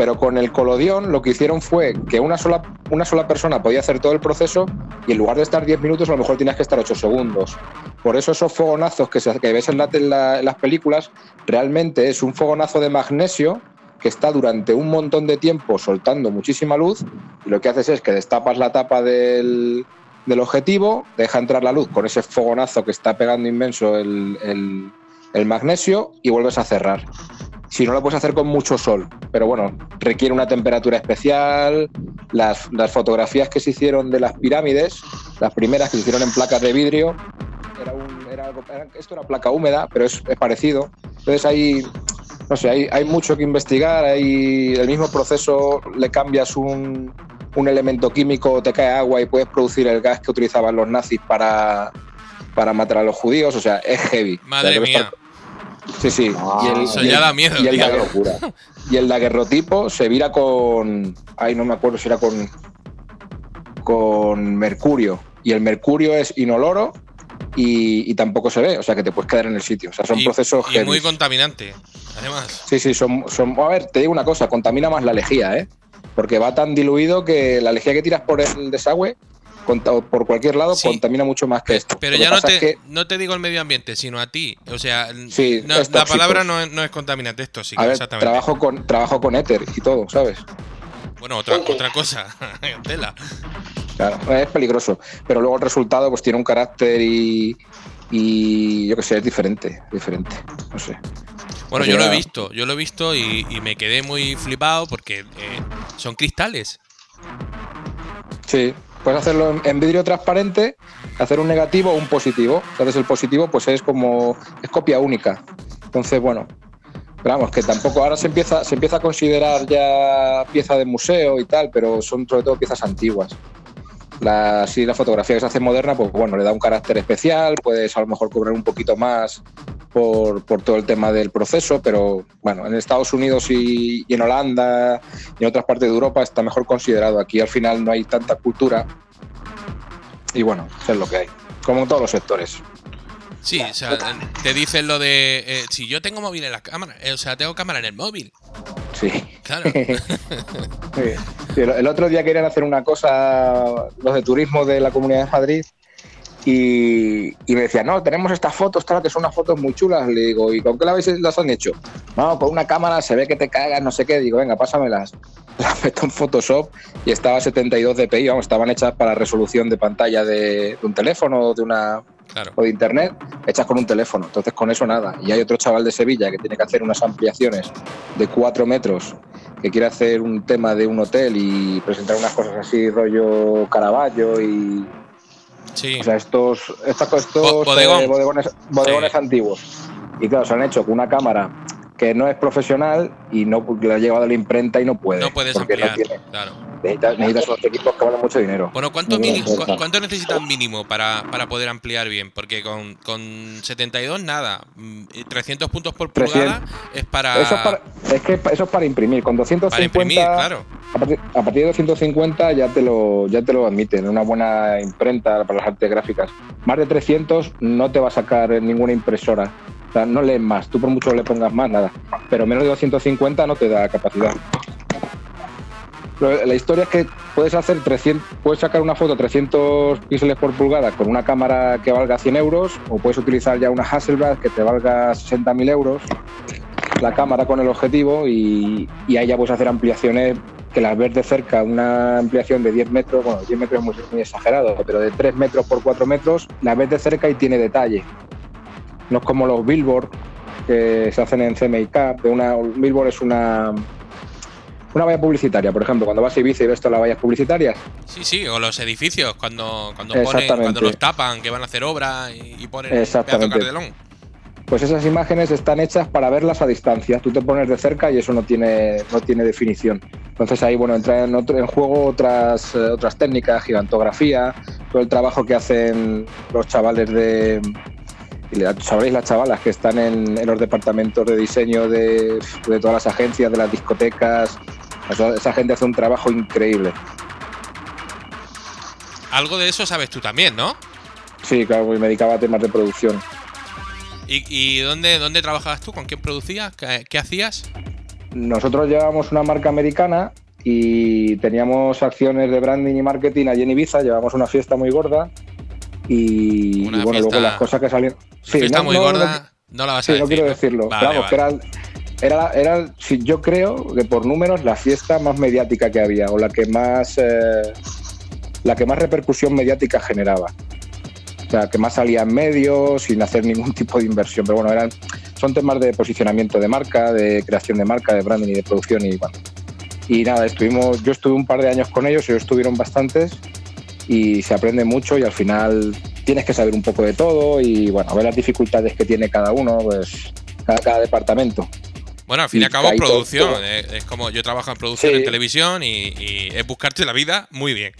Pero con el colodión lo que hicieron fue que una sola, una sola persona podía hacer todo el proceso y en lugar de estar 10 minutos a lo mejor tienes que estar 8 segundos. Por eso esos fogonazos que, que ves en las películas realmente es un fogonazo de magnesio que está durante un montón de tiempo soltando muchísima luz y lo que haces es que destapas la tapa del, del objetivo, deja entrar la luz con ese fogonazo que está pegando inmenso el, el- el magnesio y vuelves a cerrar. Si no lo puedes hacer con mucho sol, pero bueno, requiere una temperatura especial. Las, las fotografías que se hicieron de las pirámides, las primeras que se hicieron en placas de vidrio, era un- era algo- era- esto era placa húmeda, pero es, es parecido. Entonces hay, no sé, hay, hay mucho que investigar. Hay el mismo proceso, le cambias un, un elemento químico, te cae agua y puedes producir el gas que utilizaban los nazis para, para matar a los judíos. O sea, es heavy. O sea, Madre mía. estar- Sí, sí. Ah, eso ya da miedo, Y el, tío. daguerro- y el daguerrotipo se vira con. Ay, no me acuerdo si era con. Con mercurio. Y el mercurio es inoloro y, y tampoco se ve. O sea que te puedes quedar en el sitio. O sea, son y, procesos y muy contaminante, además. Sí, sí, son, son. A ver, te digo una cosa, contamina más la lejía, ¿eh? Porque va tan diluido que la lejía que tiras por el desagüe, por cualquier lado, Sí. contamina mucho más que esto. Pero Lo que ya no te, es que- no te digo el medio ambiente, sino a ti. O sea, Sí, no- la tóxico. palabra no es, no es contaminante, es tóxico, a ver, exactamente. trabajo con, trabajo con éter y todo, ¿sabes? Bueno, otra, cosa. Tela. Claro, es peligroso. Pero luego el resultado pues tiene un carácter y, y yo qué sé, es diferente, diferente. No sé. Bueno, yo lo he visto, yo lo he visto y, y me quedé muy flipado porque eh, son cristales. Sí, puedes hacerlo en, vidrio transparente, hacer un negativo o un positivo. Entonces el positivo pues es como es copia única. Entonces, bueno, pero vamos, que tampoco ahora se empieza, se empieza a considerar ya pieza de museo y tal, pero son sobre todo piezas antiguas. La, si la fotografía que se hace moderna, pues bueno, le da un carácter especial, puedes a lo mejor cobrar un poquito más por, por todo el tema del proceso, pero bueno, en Estados Unidos y, en Holanda y en otras partes de Europa está mejor considerado. Aquí al final no hay tanta cultura y bueno, es lo que hay, como en todos los sectores. Sí, o sea, te dicen lo de eh, si yo tengo móvil en la cámara, eh, o sea, tengo cámara en el móvil. Sí. Claro. Sí, el otro día querían hacer una cosa, los de turismo de la Comunidad de Madrid, y, y me decían, no, tenemos estas fotos, que son unas fotos muy chulas. Le digo, ¿y con qué las han hecho? No, con una cámara se ve que te cagas, no sé qué. Digo, venga, pásamelas. Las meto en Photoshop y estaba a 72 dpi, vamos, estaban hechas para resolución de pantalla de, de un teléfono o de una Claro. o de internet, hechas con un teléfono. Entonces, con eso nada. Y hay otro chaval de Sevilla que tiene que hacer unas ampliaciones de 4 metros, que quiere hacer un tema de un hotel y presentar unas cosas así, rollo Caravaggio y. Sí. O sea, estos, estos, estos bodegón. eh, bodegones, bodegones Sí. antiguos. Y claro, se han hecho con una cámara que no es profesional y no le ha llevado la imprenta y no puede. no puedes ampliar. no tiene. Claro. Necesitas, necesitas unos equipos que valen mucho dinero. Bueno, ¿cuánto, bien, cu- ¿cuánto necesitas mínimo para, para poder ampliar bien? Porque con, con 72 nada. Mm, y 300 puntos por 300. pulgada es para, Eso es, para, es que eso es para imprimir. Con 250, para imprimir, claro. a, partir, a partir de 250 ya te lo ya te lo admiten. Una buena imprenta para las artes gráficas. Más de 300 no te va a sacar ninguna impresora. O sea, no lees más. Tú por mucho le pongas más, nada. Pero menos de 250 no te da capacidad. La historia es que puedes hacer 300, puedes sacar una foto 300 píxeles por pulgada con una cámara que valga 100 euros o puedes utilizar ya una Hasselblad que te valga 60.000 euros la cámara con el objetivo y, ahí ya puedes hacer ampliaciones que las ves de cerca una ampliación de 10 metros, bueno, 10 metros es muy, exagerado, pero de 3 metros por 4 metros, las ves de cerca y tiene detalle. No es como los billboard que se hacen en CMYK, de una, un billboard es una, una valla publicitaria, por ejemplo, cuando vas a Ibiza y ves todas las vallas publicitarias, Sí, sí, o los edificios, cuando, cuando, ponen, cuando los tapan, que van a hacer obra y, y ponen un Exactamente. cartelón. pues esas imágenes están hechas para verlas a distancia. Tú te pones de cerca y eso no tiene, no tiene definición. Entonces ahí bueno entra en, otro- en juego otras, eh, otras técnicas, gigantografía, todo el trabajo que hacen los chavales de. y Sabréis las chavalas que están en, en los departamentos de diseño de, de todas las agencias, de las discotecas. Esa, esa gente hace un trabajo increíble. Algo de eso sabes tú también, ¿no? Sí, claro, me dedicaba a temas de producción. ¿Y, y dónde, dónde trabajabas tú? ¿Con quién producías? ¿Qué, qué hacías? Nosotros llevábamos una marca americana y teníamos acciones de branding y marketing allí en Ibiza, llevamos una fiesta muy gorda y, Una y bueno, luego fiesta- las cosas que salieron... Sí, Fiesta no- muy no- gorda, no, la vas sí, a no decir. quiero decirlo. Vale, que vale. era, era, era, yo creo que por números la fiesta más mediática que había o la que más, eh, la que más repercusión mediática generaba. O sea, que más salía en medios sin hacer ningún tipo de inversión. Pero bueno, eran, son temas de posicionamiento de marca, de creación de marca, de branding y de producción y bueno. Y nada, estuvimos, yo estuve un par de años con ellos, ellos estuvieron bastantes y se aprende mucho y al final tienes que saber un poco de todo y bueno, ver las dificultades que tiene cada uno, pues cada departamento. Bueno, al fin y al cabo, producción. Es, es como yo trabajo en producción Sí. en televisión y, y es buscarte la vida muy bien.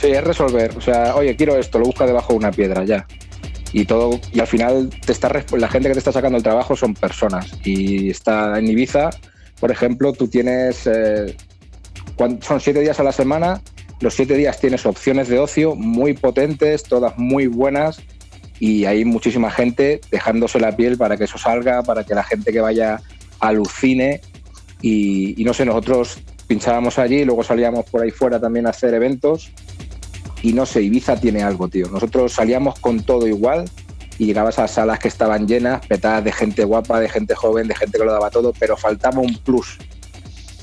Sí, es resolver. O sea, oye, quiero esto, lo busca debajo de una piedra, ya. Y todo, y al final te está la gente que te está sacando el trabajo son personas. Y está en Ibiza, por ejemplo, tú tienes eh, son siete días a la semana. Los siete días tienes opciones de ocio muy potentes, todas muy buenas, y hay muchísima gente dejándose la piel para que eso salga, para que la gente que vaya alucine. Y, no sé, nosotros pinchábamos allí, luego salíamos por ahí fuera también a hacer eventos. Y no sé, Ibiza tiene algo, tío. Nosotros salíamos con todo igual y llegabas a salas que estaban llenas, petadas de gente guapa, de gente joven, de gente que lo daba todo, pero faltaba un plus.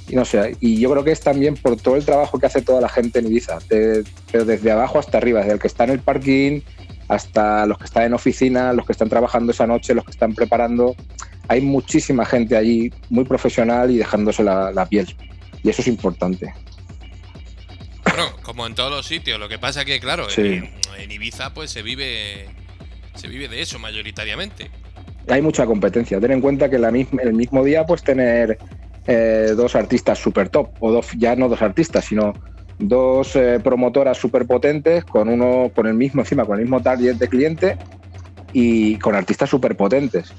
Y no sé, y yo creo que es también por todo el trabajo que hace toda la gente en Ibiza, pero desde abajo hasta arriba, desde el que está en el parking hasta los que están en oficina, los que están trabajando esa noche, los que están preparando. Hay muchísima gente allí muy profesional y dejándose la, la piel. Y eso es importante. Bueno, como en todos los sitios. Lo que pasa que, claro, Sí. en, en Ibiza pues se vive se vive de eso mayoritariamente. hay mucha competencia. Ten en cuenta que la misma, el mismo día puedes tener eh, dos artistas super top, o dos, ya no dos artistas, sino dos eh, promotoras súper potentes con uno con el mismo encima, con el mismo target de cliente y con artistas súper potentes.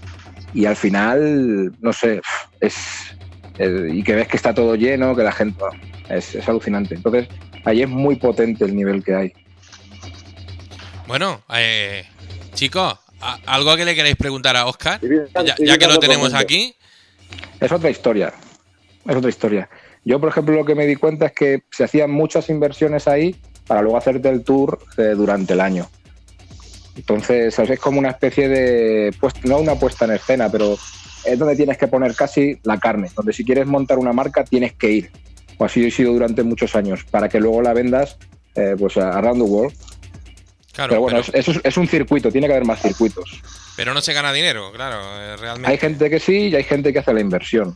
Y al final, no sé, es eh, y que ves que está todo lleno, que la gente es, es alucinante. Entonces, ahí es muy potente el nivel que hay. Bueno, eh, chicos, ¿a- ¿algo que le queréis preguntar a Oscar? Ya, que lo tenemos aquí. Es otra historia. Es otra historia. Yo, por ejemplo, lo que me di cuenta es que se hacían muchas inversiones ahí para luego hacerte el tour eh, durante el año. Entonces, ¿sabes? es como una especie de, pues, no una puesta en escena, pero es donde tienes que poner casi la carne, donde si quieres montar una marca tienes que ir. O así he sido durante muchos años, para que luego la vendas eh, pues a around the world. Claro, pero bueno, pero, es, es- es un circuito, tiene que haber más circuitos. pero no se gana dinero, claro, eh, realmente. Hay gente que sí y hay gente que hace la inversión.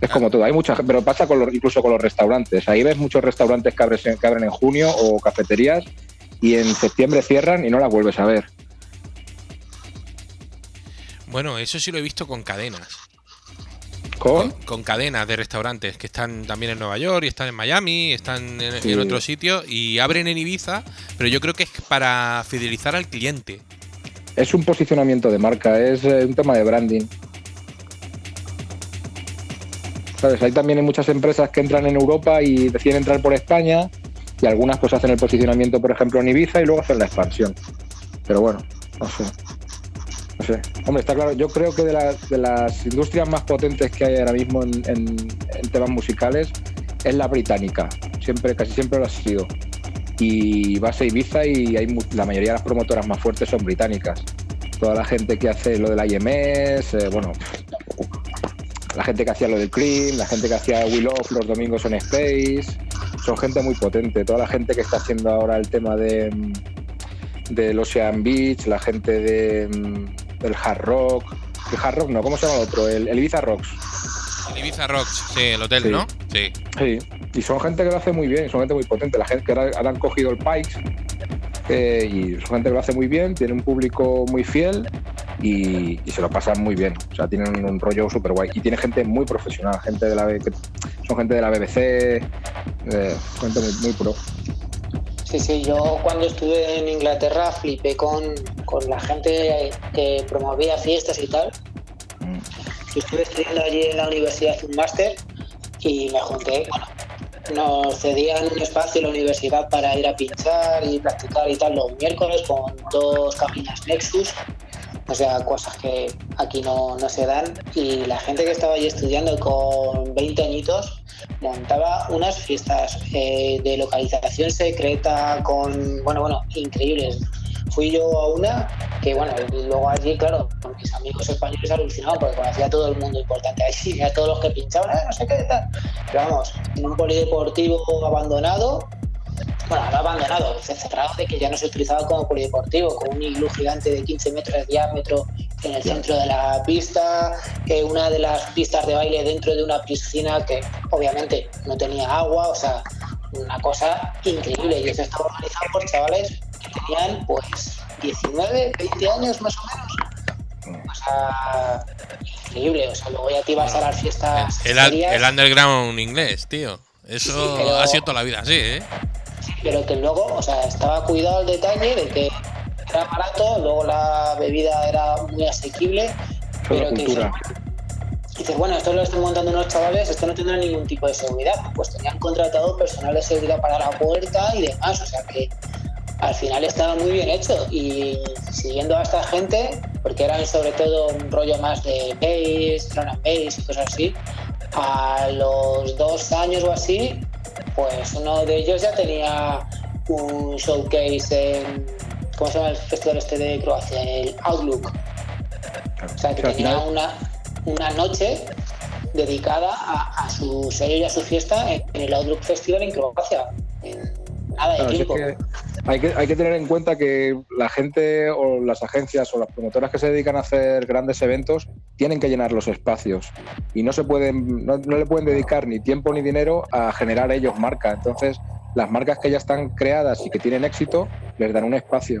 Es como todo, hay mucha, pero pasa con los, incluso con los restaurantes. Ahí ves muchos restaurantes que abren, que abren en junio o cafeterías y en septiembre cierran y no las vuelves a ver. Bueno, eso sí lo he visto con cadenas. Con, Con, con cadenas de restaurantes que están también en Nueva York y están en Miami, están en, Sí. en otros sitios y abren en Ibiza, pero yo creo que es para fidelizar al cliente. es un posicionamiento de marca, es eh, un tema de branding. ¿Sabes? Hay también muchas empresas que entran en Europa y deciden entrar por España y algunas pues hacen el posicionamiento, por ejemplo, en Ibiza y luego hacen la expansión. Pero bueno, no sé. No sé. Hombre, está claro, yo creo que de, la- de las industrias más potentes que hay ahora mismo en, temas musicales es la británica. Siempre, casi siempre lo ha sido. Y vas a Ibiza y hay la mayoría de las promotoras más fuertes son británicas. Toda la gente que hace lo del IMS, eh, bueno, la gente que hacía lo del Cream, la gente que hacía We Love los domingos en Space, son gente muy potente. Toda la gente que está haciendo ahora el tema de del Ocean Beach, la gente de, del Hard Rock, el Hard Rock no, ¿cómo se llama el otro? El, el Ibiza Rocks. El Ibiza Rocks, sí, el hotel, Sí. ¿no? Sí. Sí, y son gente que lo hace muy bien, son gente muy potente. La gente que ahora, ahora han cogido el Pikes eh, y son gente que lo hace muy bien, tiene un público muy fiel y, y se lo pasan muy bien. O sea, tienen un rollo súper guay. Y tiene gente muy profesional, gente de la que son gente de la BBC, eh, gente muy, muy pro. Sí, sí, yo cuando estuve en Inglaterra flipé con, con la gente que promovía fiestas y tal. Mm. Yo estuve estudiando allí en la universidad un máster y me junté, bueno, nos cedían un espacio en la universidad para ir a pinchar y practicar y tal los miércoles con dos cabinas Nexus, o sea, cosas que aquí no, no se dan. Y la gente que estaba allí estudiando con 20 añitos montaba unas fiestas eh, de localización secreta con, bueno, bueno, increíbles. Fui yo a una que, bueno, luego allí, claro, con mis amigos españoles alucinaban porque conocía a todo el mundo importante allí, a todos los que pinchaban, "Eh, no sé qué tal. Pero vamos, en un polideportivo abandonado, bueno, no abandonado, cerrado de que ya no se utilizaba como polideportivo, con un iglú gigante de 15 metros de diámetro en el centro de la pista, que una de las pistas de baile dentro de una piscina que obviamente no tenía agua, o sea, una cosa increíble. Y eso estaba organizado por chavales que tenían pues 19, 20 años más o menos. O sea, increíble. O sea, luego ya te ibas a las fiestas. El, underground inglés, tío. Eso Sí, pero- ha sido toda la vida así, ¿eh? Pero que luego, o sea, estaba cuidado el detalle de que era barato, luego la bebida era muy asequible, pero que cultura. dices, bueno, esto lo están montando unos chavales, esto no tendrá ningún tipo de seguridad, pues tenían contratado personal de seguridad para la puerta y demás, o sea que al final estaba muy bien hecho. Y siguiendo a esta gente, porque eran sobre todo un rollo más de bass, drum and bass y cosas así, a los dos años o así, pues uno de ellos ya tenía un showcase en, ¿cómo se llama el festival este de Croacia? El Outlook. O sea, que tenía una, una noche dedicada a, a su sello y a su fiesta en, en el Outlook Festival en Croacia. En Claro, si es tiempo. que hay, que, hay que tener en cuenta que la gente o las agencias o las promotoras que se dedican a hacer grandes eventos tienen que llenar los espacios y no se pueden no, no le pueden dedicar ni tiempo ni dinero a generar ellos marca. Entonces, las marcas que ya están creadas y que tienen éxito les dan un espacio.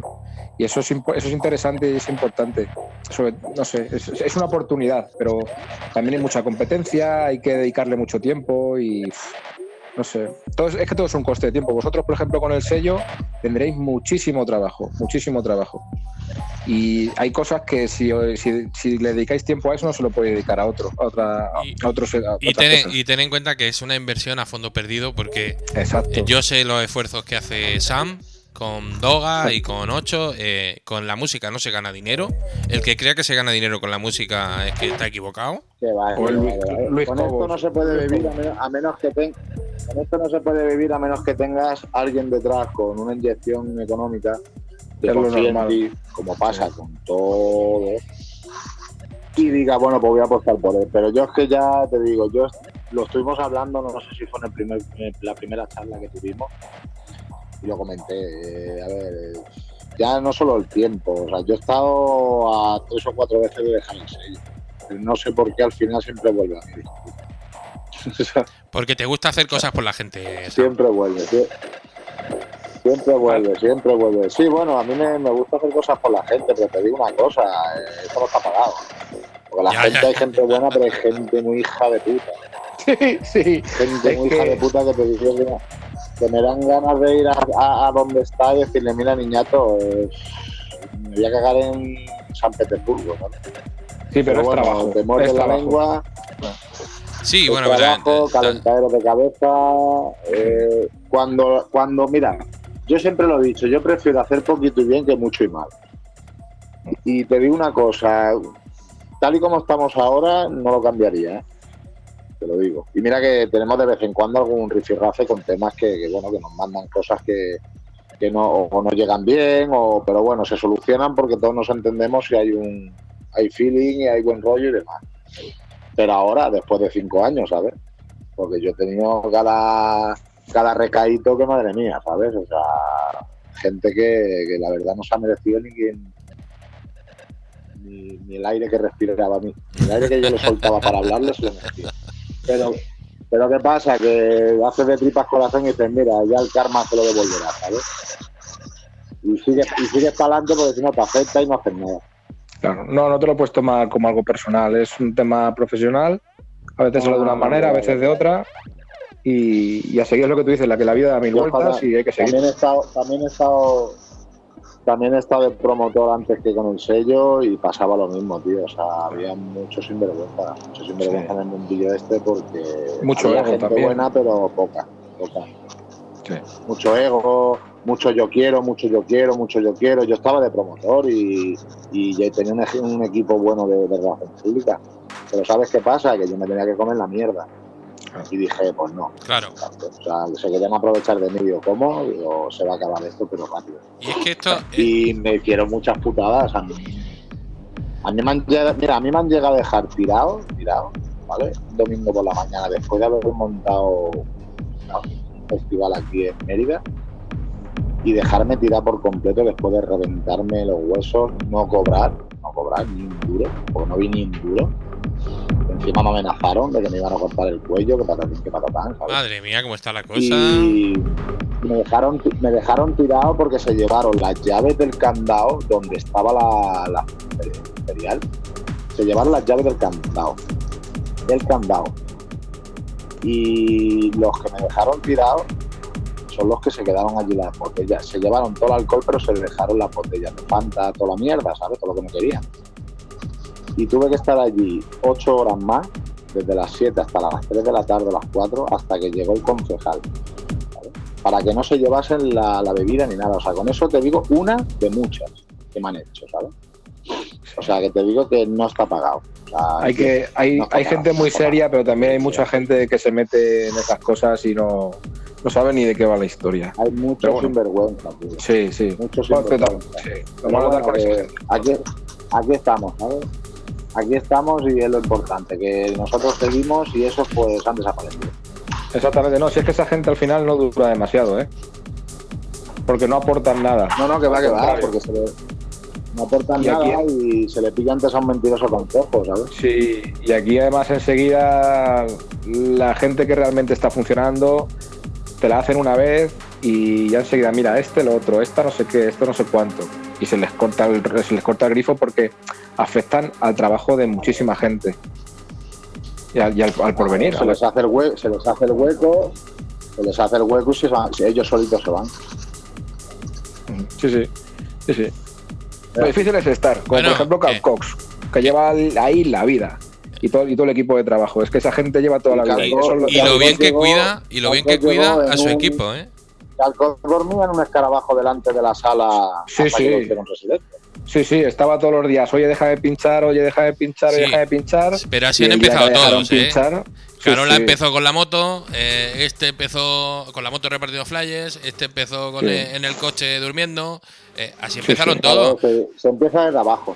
Y eso es, eso es interesante y es importante. Sobre- no sé, es, es una oportunidad, pero también hay mucha competencia, hay que dedicarle mucho tiempo y no sé. Todo es, es que todo es un coste de tiempo. Vosotros, por ejemplo, con el sello tendréis muchísimo trabajo, muchísimo trabajo. Y hay cosas que si, si, si le dedicáis tiempo a eso no se lo puede dedicar a otro, a otra, Y- a otros, a Y ten, y ten en cuenta que es una inversión a fondo perdido porque Exacto. eh, yo sé los esfuerzos que hace Sam con Doga y con Ocho. eh, con la música no se gana dinero. El que crea que se gana dinero con la música es que está equivocado. Que va, O el que Luis- va, que va. Luis con esto no se puede vivir a menos, a menos que ten- con esto no se puede vivir a menos que tengas alguien detrás con una inyección económica que Es lo normal. ti, como pasa con todo y diga bueno pues voy a apostar por él pero yo es que ya te digo yo lo estuvimos hablando no sé si fue en el primer, en la primera charla que tuvimos y lo comenté eh, a ver ya no solo el tiempo o sea yo he estado a tres o cuatro veces de dejar el sello pero no sé por qué al final siempre vuelve a mí Porque te gusta hacer cosas por la gente. Siempre vuelve sie- siempre vuelve siempre vuelve. Sí bueno a mí me, me gusta hacer cosas por la gente pero te digo una cosa eh, eso no está pagado. Porque la Ya, gente ya, hay ya. gente buena pero hay gente muy hija de puta. Sí, sí. gente muy que- hija de puta que te dice que, que me dan ganas de ir a, a, a donde está y decirle mira niñato eh, me voy a cagar en San Petersburgo ¿no? Sí, pero, es bueno, trabajo. te muerde la trabajo. lengua Sí, el bueno, sea, trabajo, ta- calentadero de cabeza. eh, cuando, cuando, mira, yo siempre lo he dicho, yo prefiero hacer poquito y bien que mucho y mal. Y te digo una cosa, tal y como estamos ahora, no lo cambiaría, ¿eh? Te lo digo. Y mira que tenemos de vez en cuando algún rifirrafe con temas que, que, bueno, que nos mandan cosas que, que no, o no llegan bien, o, pero bueno, se solucionan porque todos nos entendemos y hay un hay feeling y hay buen rollo y demás. pero ahora, después de cinco años, ¿sabes? Porque yo he tenido cada, cada recaíto que madre mía, ¿sabes? O sea, gente que, que la verdad no se ha merecido ni quien ni, ni el aire que respiraba a mí, el aire que yo le soltaba para hablarle se le merecía. Pero, pero ¿qué pasa? Que haces de tripas corazón y dices, mira, ya el karma se lo devolverá, ¿sabes? Y sigues, y sigues para adelante porque si no te afecta y no haces nada. Claro, no, no te lo puesto más como algo personal, es un tema profesional. A veces lo de una manera, a veces de otra. Y, y a seguir es lo que tú dices, la que la vida da mil Yo, vueltas y hay que seguir. También he estado, también he estado, también he estado de promotor antes que con el sello y pasaba lo mismo, tío. O sea, había mucho sinvergüenza, mucho sinvergüenza Sí. en el mundillo este porque Mucho había ego gente también. buena, pero poca, poca. Sí. Mucho ego, mucho yo quiero, mucho yo quiero, mucho yo quiero. Yo estaba de promotor y, y tenía un, un equipo bueno de, de relaciones públicas. Pero ¿sabes qué pasa? Que yo me tenía que comer la mierda. Y dije, pues no. Claro. O sea, se querían aprovechar de mí. Digo, ¿cómo? Digo, se va a acabar esto, pero rápido. Y es que esto. Y me hicieron muchas putadas a mí. A mí me han llegado, mira, a mí me han llegado a dejar tirado, tirado, ¿vale? Un domingo por la mañana, después de haber montado un festival aquí en Mérida, y dejarme tirar por completo después de reventarme los huesos, no cobrar, no cobrar ni un duro, porque no vi ni un duro. Encima me amenazaron de que me iban a cortar el cuello, que patatín, que patatán, ¿sabes? madre mía, cómo está la cosa. y me dejaron me dejaron tirado porque se llevaron las llaves del candado donde estaba la, la imperial. Se llevaron las llaves del candado del candado. Y los que me dejaron tirado son los que se quedaron allí las botellas. Se llevaron todo el alcohol pero se dejaron las botellas de Fanta toda la mierda sabes todo lo que no querían y tuve que estar allí ocho horas más desde las 7 hasta las 3 de la tarde, las 4, hasta que llegó el concejal. ¿vale? Para que no se llevasen la, la bebida ni nada. O sea, con eso te digo una de muchas que me han hecho, ¿sabes? O sea, que te digo que no está pagado. O sea, Hay, que, hay, no hay pagado, gente muy seria, pero también hay mucha gente que se mete en esas cosas y no, no sabe ni de qué va la historia. Hay mucho Pero bueno. sinvergüenza, tío. Sí, sí. Mucho Bueno, pero sinvergüenza. sí, Pero vamos a dar bueno, con que eso. aquí, aquí estamos, ¿sabes? Aquí estamos y es lo importante, que nosotros seguimos y esos pues han desaparecido. Exactamente, no, si es que esa gente al final no dura demasiado, ¿eh? Porque no aportan nada. No, no, que va, que va, porque se le, no aportan Y aquí- nada y se le pilla antes a un mentiroso con cojo, ¿sabes? Sí, y aquí además enseguida la gente que realmente está funcionando te la hacen una vez y ya enseguida, mira, este, lo otro, esta no sé qué, esto no sé cuánto. Y se les corta el, se les corta el grifo porque afectan al trabajo de muchísima gente. Y al, y al- al porvenir. se, les hace el hue- se les hace el hueco, se les hace el hueco y se van, si ellos solitos se van. Sí, sí. sí, sí. Lo difícil es estar, como Bueno, por ejemplo Cal eh. Cox, que lleva ahí la vida. Y todo, y todo el equipo de trabajo. Es que esa gente lleva toda la vida. Y lo- Y lo Carlos bien que llegó- cuida, y lo bien que cuida a su un- equipo, ¿eh? Calcón dormía en un escarabajo delante de la sala Sí, sí. Sí, sí, estaba todos los días. Oye, deja de pinchar, oye, deja de pinchar, oye, Sí. deja de pinchar. Pero así han empezado todos, ¿eh? pinchar, Carola sí. empezó con la moto, eh, este empezó con la moto repartiendo flyers, este empezó con Sí. el- en el coche durmiendo, eh, así Sí, empezaron sí. todos. Se, se empieza desde abajo.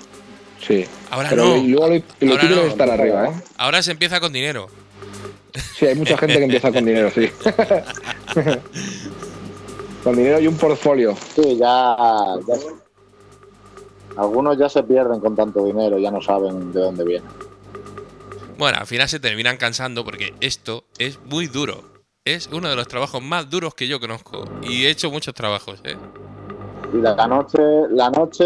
Sí. Ahora Pero no. y luego lo, y lo Ahora no. es estar arriba, ¿eh? Ahora se empieza con dinero. Sí, hay mucha gente que empieza con dinero, sí. con dinero y un portfolio. Sí, ya, ya- Algunos ya se pierden con tanto dinero, ya no saben de dónde viene. Bueno, al final se terminan cansando porque esto es muy duro. Es uno de los trabajos más duros que yo conozco. Y he hecho muchos trabajos, ¿eh? Y la noche, la noche,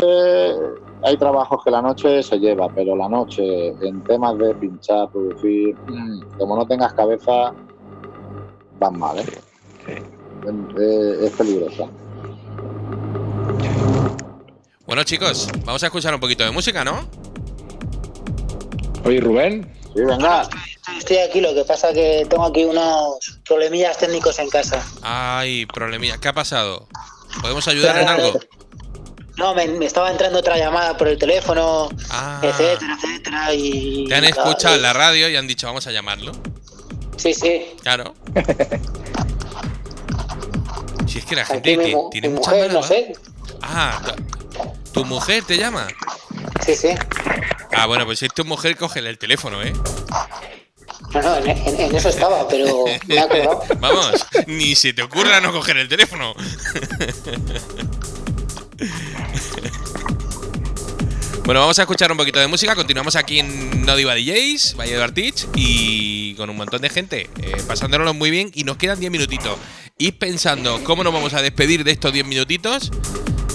hay trabajos que la noche se lleva, pero la noche en temas de pinchar, producir, mm, como no tengas cabeza, van mal, ¿eh? Eh, Es peligroso. Bueno, chicos, vamos a escuchar un poquito de música, ¿no? Oye, Rubén, Sí, venga. Estoy aquí, lo que pasa que tengo aquí unos problemillas técnicos en casa. Ay, problemilla. ¿Qué ha pasado? ¿Podemos ayudar en algo? No, me, me estaba entrando otra llamada por el teléfono, Ah, etcétera, etcétera, y... te han escuchado en la radio y han dicho, vamos a llamarlo. Sí, sí. Claro. Si es que la Aquí gente mi, tiene, mucha mujer, no sé. Ah, tu- mujer te llama. Sí, sí. Ah, bueno, pues si es tu mujer, cógele el teléfono, ¿eh? No, no, en, eso estaba, pero me acordado. Vamos, ni se te ocurra no coger el teléfono. Bueno, vamos a escuchar un poquito de música. Continuamos aquí en No Diva DJs, Valle de Artich, y con un montón de gente, eh, pasándonos muy bien. Y nos quedan 10 minutitos. Id pensando cómo nos vamos a despedir de estos 10 minutitos,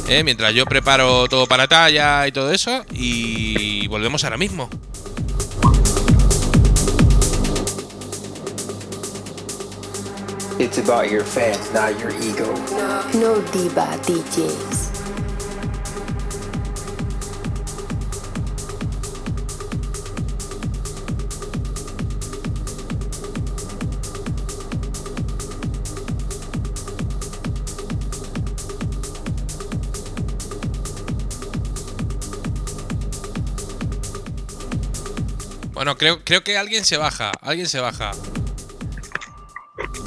eh, mientras yo preparo todo para talla y todo eso. Y volvemos ahora mismo. It's about your fans, not your ego. No Diva DJs. Bueno, creo, creo que alguien se baja. Alguien se baja.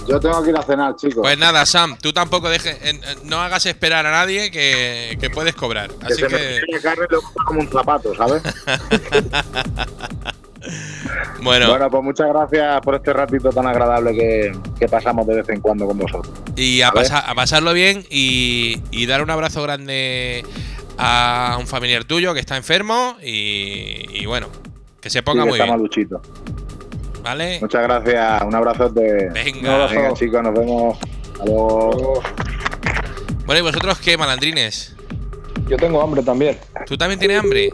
Yo tengo que ir a cenar, chicos. Pues nada, Sam, tú tampoco dejes, no hagas esperar a nadie que, que puedes cobrar. que Así se me que, la carne como un zapato, ¿sabes? bueno, Bueno, pues muchas gracias por este ratito tan agradable que, que pasamos de vez en cuando con vosotros. y a, pasa- a pasarlo bien y, y dar un abrazo grande a un familiar tuyo que está enfermo y, y bueno, que se ponga Sí, muy está bien, maluchito. ¿vale? Muchas gracias, un abrazote. Venga. Venga, chicos, nos vemos. Hasta luego. Bueno, ¿y vosotros qué, malandrines? Yo tengo hambre también. ¿Tú también tienes hambre?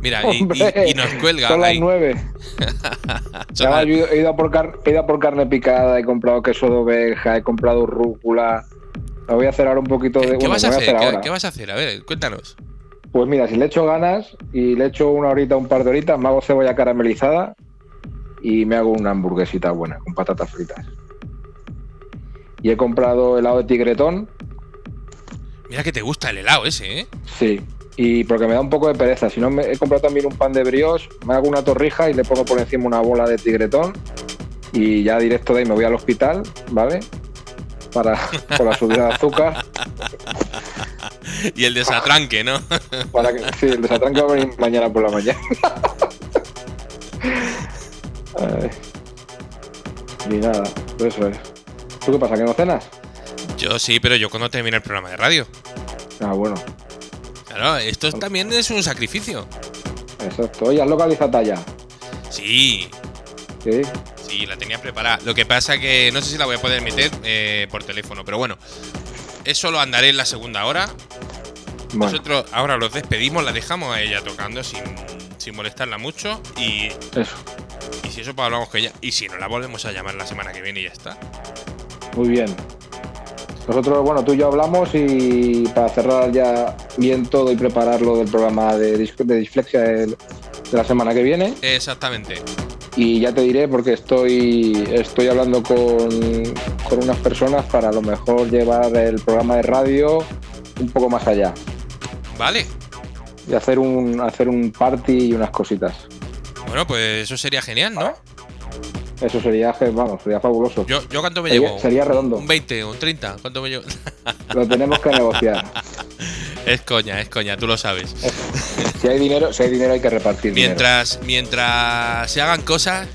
Mira, y, y- Hombre, y nos cuelga Son las nueve. He ido, por car- he ido a por carne picada, he comprado queso de oveja, he comprado rúcula. Me voy a hacer ahora un poquito de. ¿Qué, bueno, vas a hacer? ¿Qué, ahora. qué vas a hacer? A ver, cuéntanos. Pues mira, si le echo ganas y le echo una horita, un par de horitas, me hago cebolla caramelizada y me hago una hamburguesita buena con patatas fritas. Y he comprado helado de tigretón, Mira que te gusta el helado ese, ¿eh? sí. Y porque me da un poco de pereza. Si no, me he comprado también un pan de brioche, me hago una torrija y le pongo por encima una bola de tigretón. Y ya directo de ahí me voy al hospital, ¿vale? Para, por la subida de azúcar. Y el desatranque, ¿no? Para que, sí, el desatranque va a venir mañana por la mañana. Ay. Ni nada, pues eso es. ¿Tú qué pasa? ¿Que no cenas? Yo sí, pero yo cuando termine el programa de radio. Ah, bueno, Claro, esto también es un sacrificio. exacto. Oye, ¿has localizado ya? Sí, Sí. sí, la tenía preparada. Lo que pasa que no sé si la voy a poder meter eh, por teléfono, pero bueno. Eso lo andaré en la segunda hora. Bueno, Nosotros ahora los despedimos, la dejamos a ella tocando sin, sin molestarla mucho. Y, eso. y si eso, pues hablamos con ella. Y si no, la volvemos a llamar la semana que viene y ya está. Muy bien. Nosotros, bueno, tú y yo hablamos y para cerrar ya bien todo y prepararlo del programa de, de disflexia de, de la semana que viene. Exactamente. Y ya te diré porque estoy, estoy hablando con, con unas personas para a lo mejor llevar el programa de radio un poco más allá. Vale. Y hacer un, hacer un party y unas cositas. Bueno, pues eso sería genial, ¿no? Eso sería, vamos, sería fabuloso. Yo, yo cuánto me Sería- llevo? sería redondo. Un 20, un 30. ¿Cuánto me llevo? Lo tenemos que negociar. es coña, es coña, tú lo sabes. Si hay dinero, si hay dinero hay que repartir. dinero. Mientras, mientras se hagan cosas,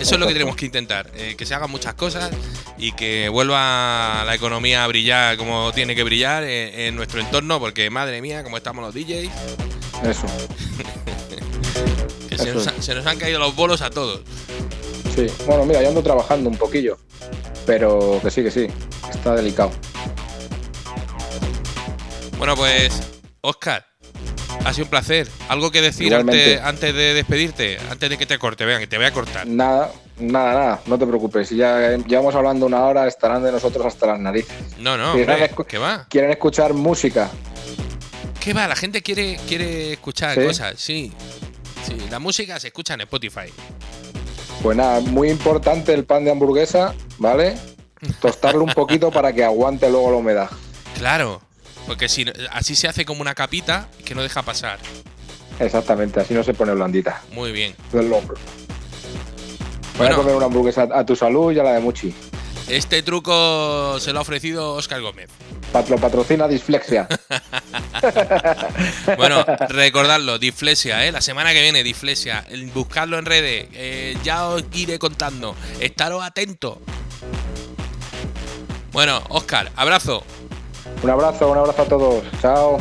eso es lo que tenemos que intentar. eh, que se hagan muchas cosas y que vuelva la economía a brillar como tiene que brillar en, en nuestro entorno, porque madre mía, como estamos los DJs, Eso. que nos, se nos han caído los bolos a todos. Sí. Bueno, mira, yo ando trabajando un poquillo. Pero que sí, que sí. Está delicado. Bueno, pues, Oscar, ha sido un placer. ¿Algo que decir antes, antes de despedirte? Antes de que te corte, vean, que te voy a cortar. Nada, nada, nada. No te preocupes. Si ya llevamos hablando una hora, estarán de nosotros hasta las narices. No, no. ¿qué va? Quieren escuchar música. ¿Qué va? La gente quiere, quiere escuchar ¿Sí? cosas, sí. Sí, la música se escucha en Spotify. Pues nada, muy importante el pan de hamburguesa, ¿vale? Tostarlo un poquito para que aguante luego la humedad. Claro, porque si así se hace como una capita que no deja pasar. Exactamente, así no se pone blandita. Muy bien. Del hombro. Voy Bueno. a comer una hamburguesa a tu salud y a la de Muchi. Este truco se lo ha ofrecido Oscar Gómez. Pat- Lo patrocina Disflexia. Bueno, recordadlo, Disflesia, ¿eh? La semana que viene, Disflesia. El- Buscadlo en redes. eh, ya os iré contando. Estaros atentos. Bueno, Oscar, abrazo. Un abrazo, un abrazo a todos. Chao.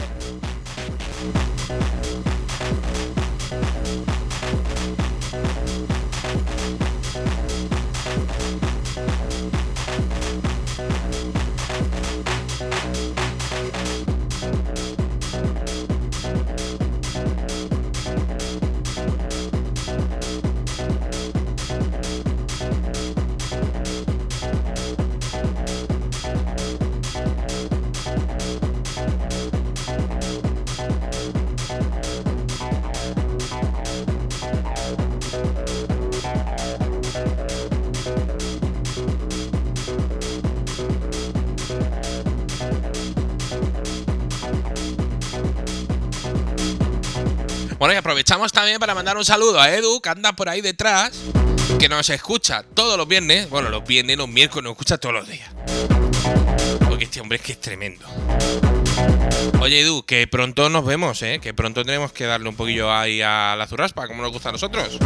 Bueno, y aprovechamos también para mandar un saludo a Edu, que anda por ahí detrás, que nos escucha todos los viernes. Bueno, los viernes, los miércoles, nos escucha todos los días. Porque este hombre es que es tremendo. Oye, Edu, que pronto nos vemos, ¿eh? Que pronto tenemos que darle un poquillo ahí a la zurraspa, como nos gusta a nosotros.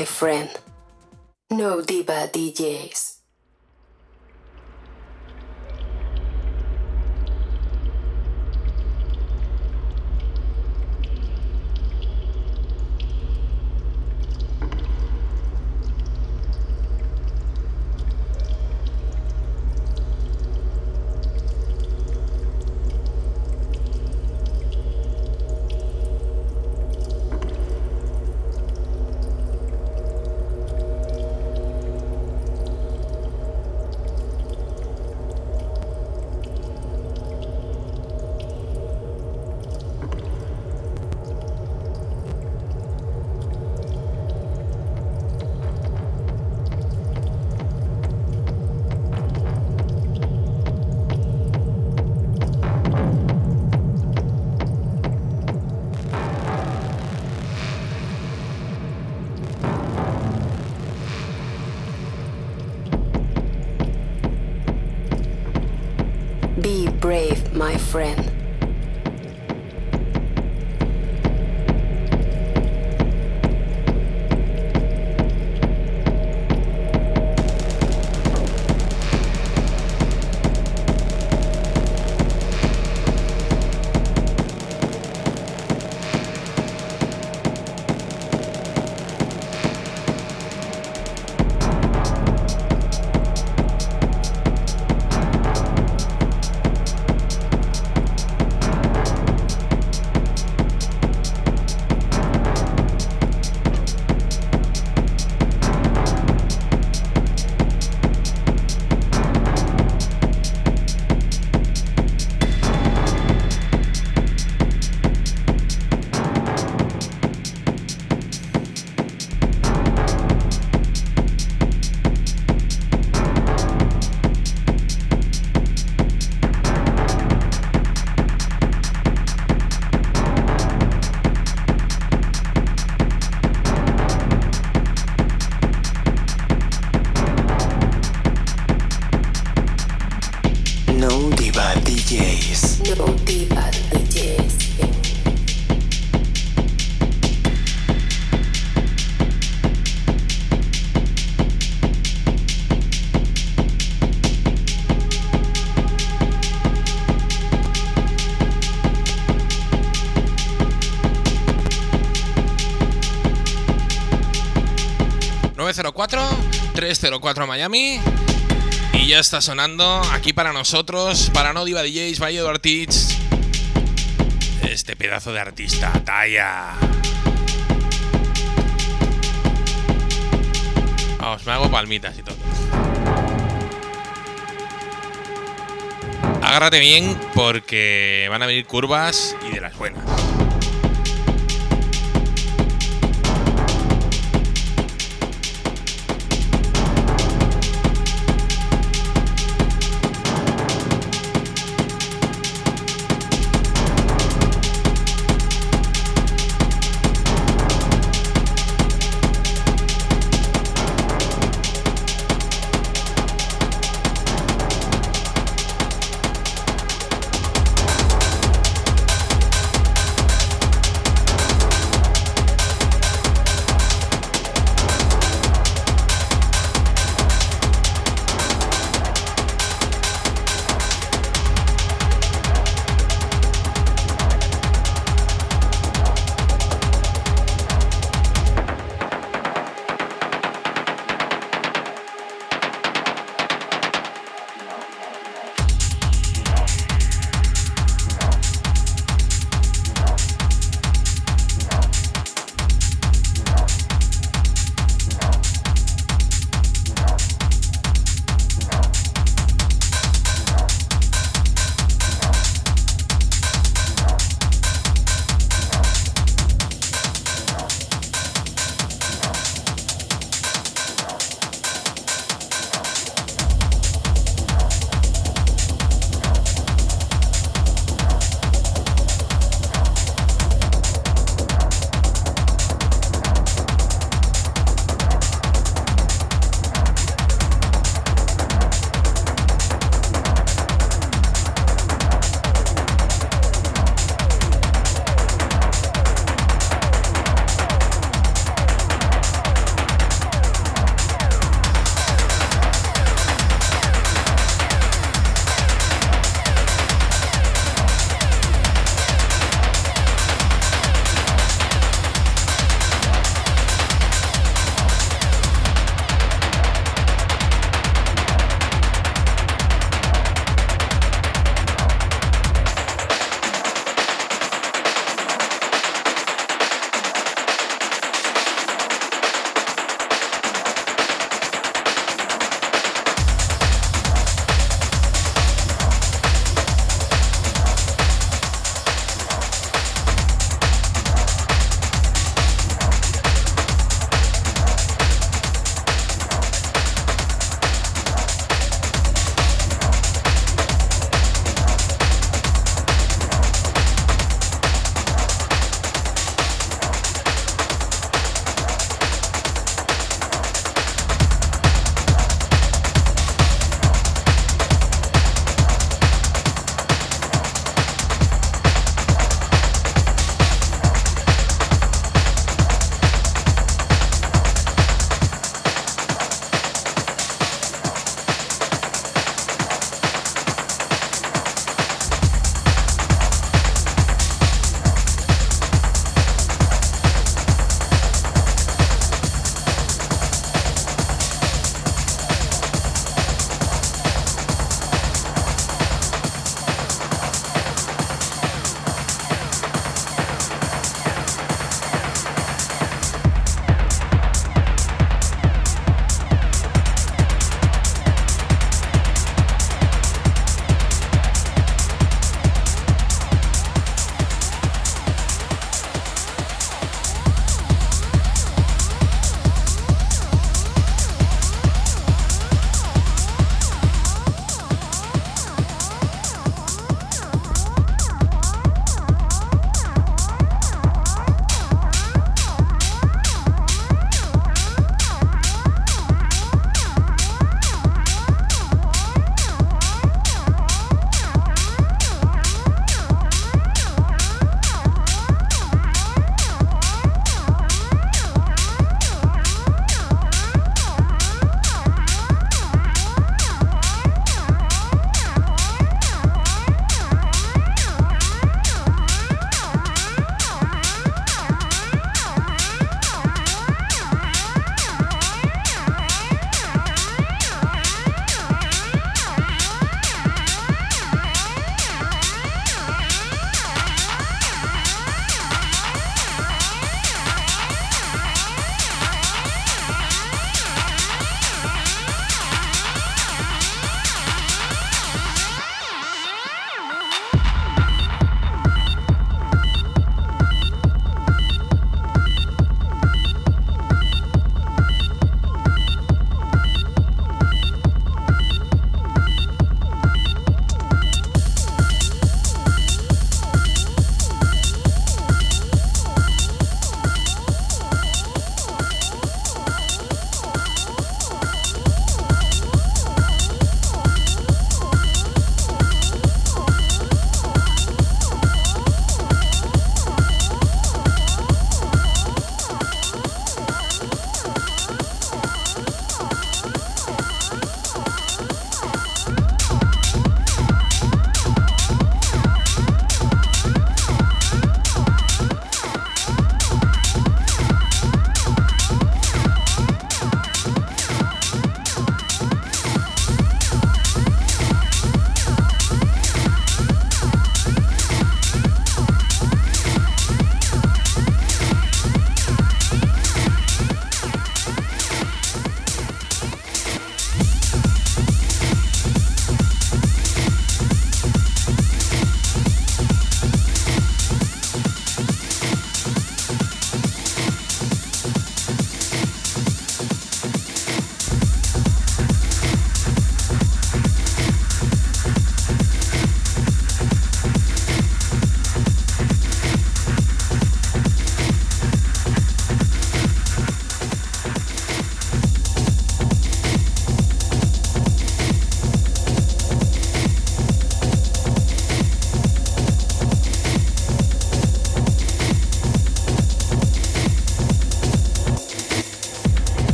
My friend. No diva DJs. 304, 304 Miami. Y ya está sonando aquí para nosotros, para No Diva DJs, by Eduard Este pedazo de artista, Taya. Vamos, me hago palmitas y todo. Agárrate bien porque van a venir curvas y de las buenas.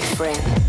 My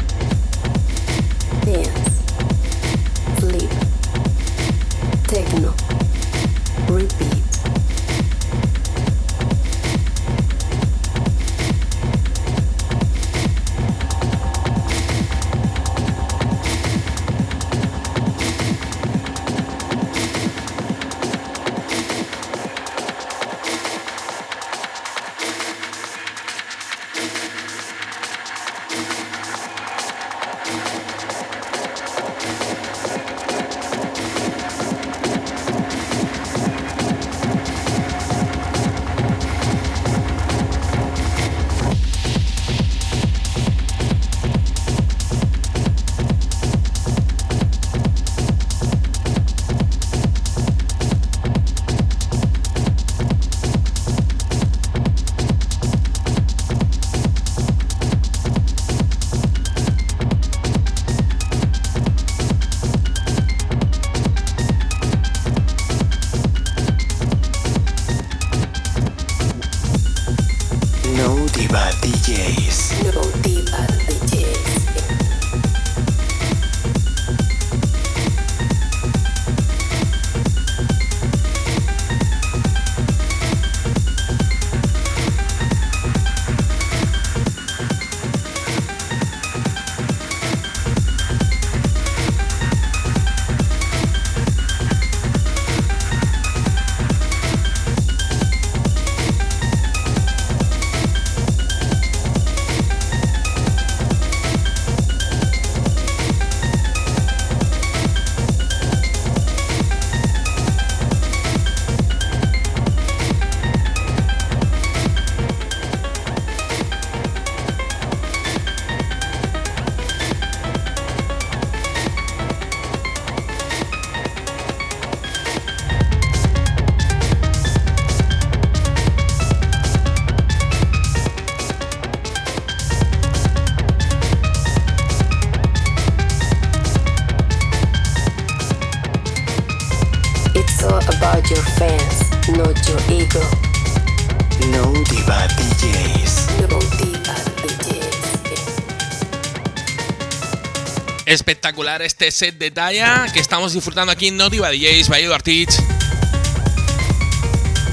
Espectacular este set de talla que estamos disfrutando aquí en Notiva DJs by Eduard Teach.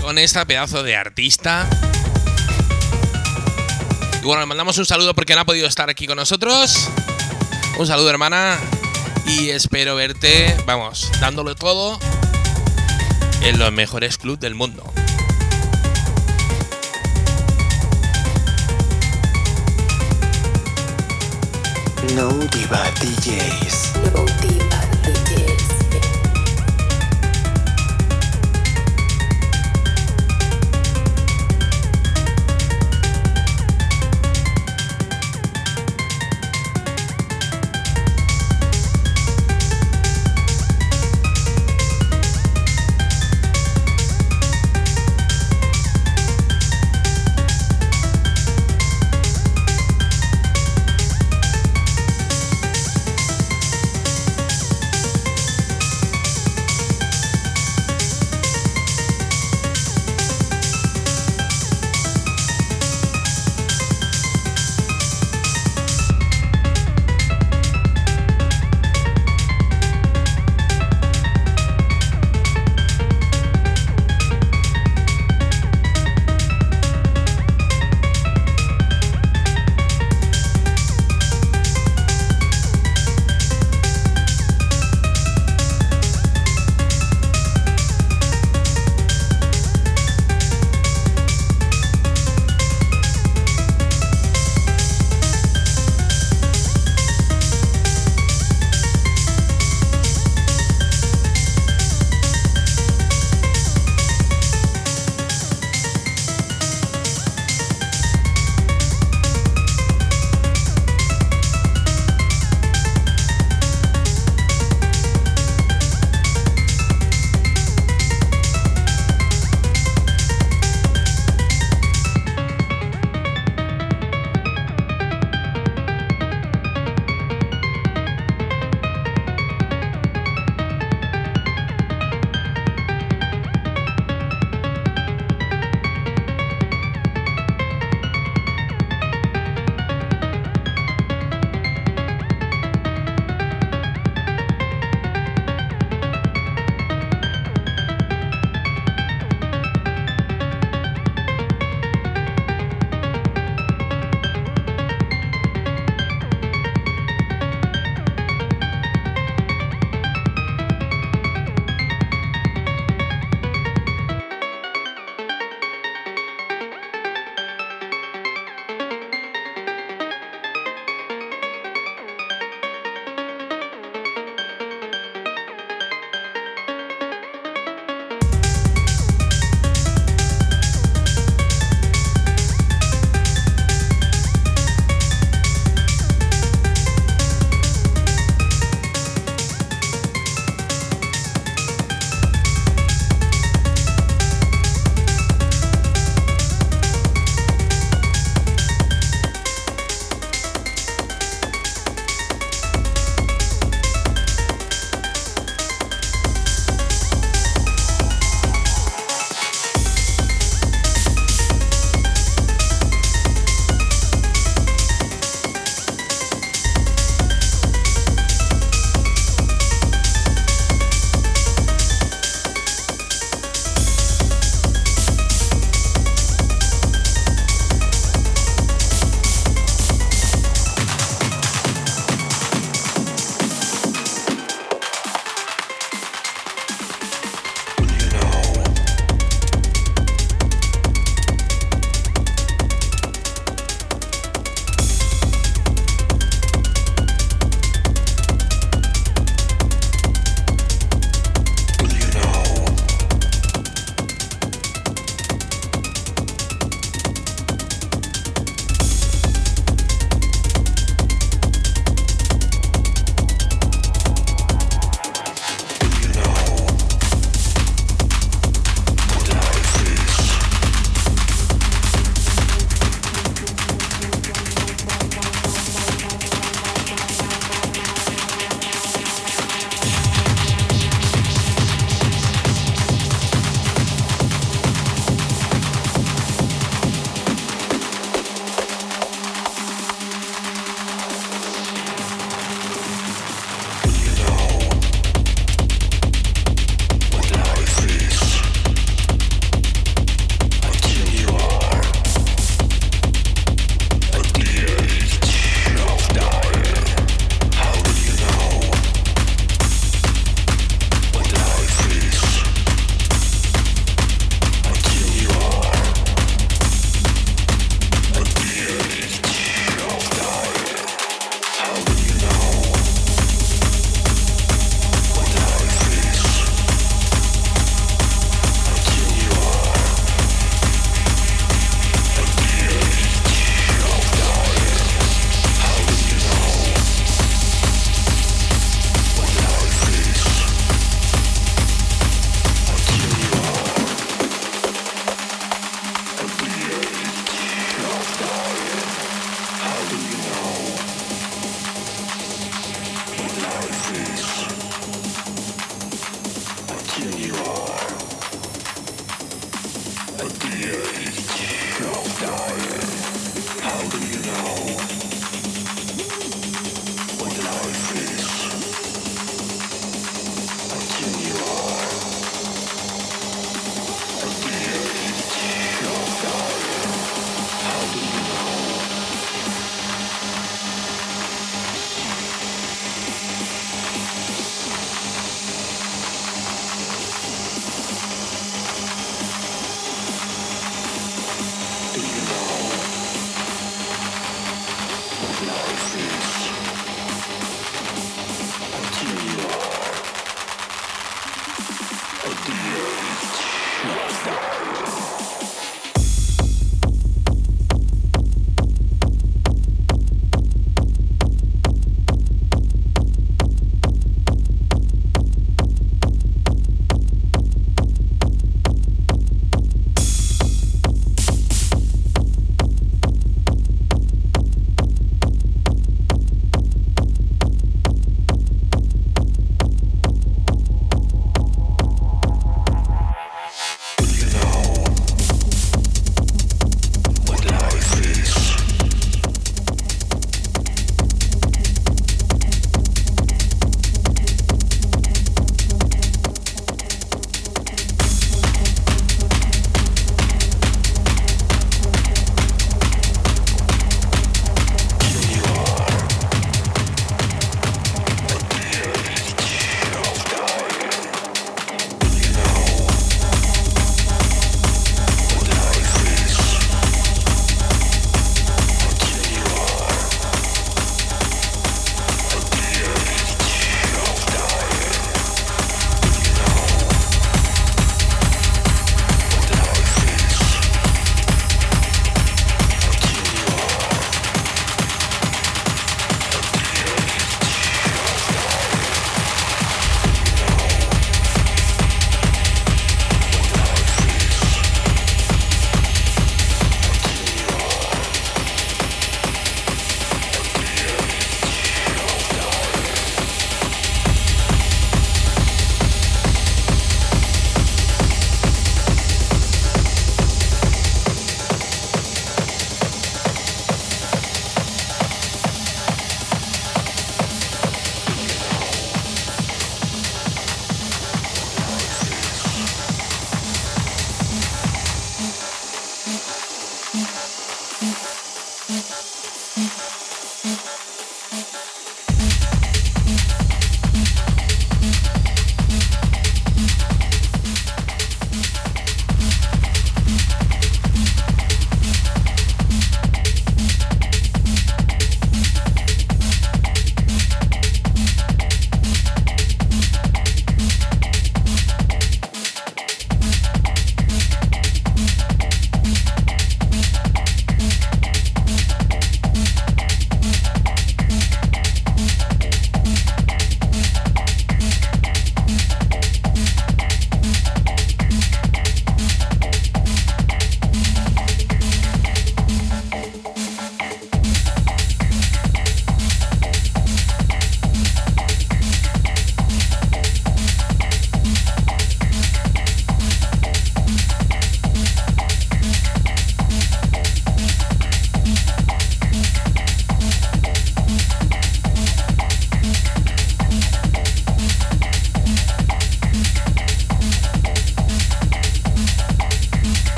Con esta pedazo de artista. Y bueno, le mandamos un saludo porque no ha podido estar aquí con nosotros. Un saludo, hermana. Y espero verte, vamos, dándolo todo en los mejores clubs del mundo. No Diva DJs. No diva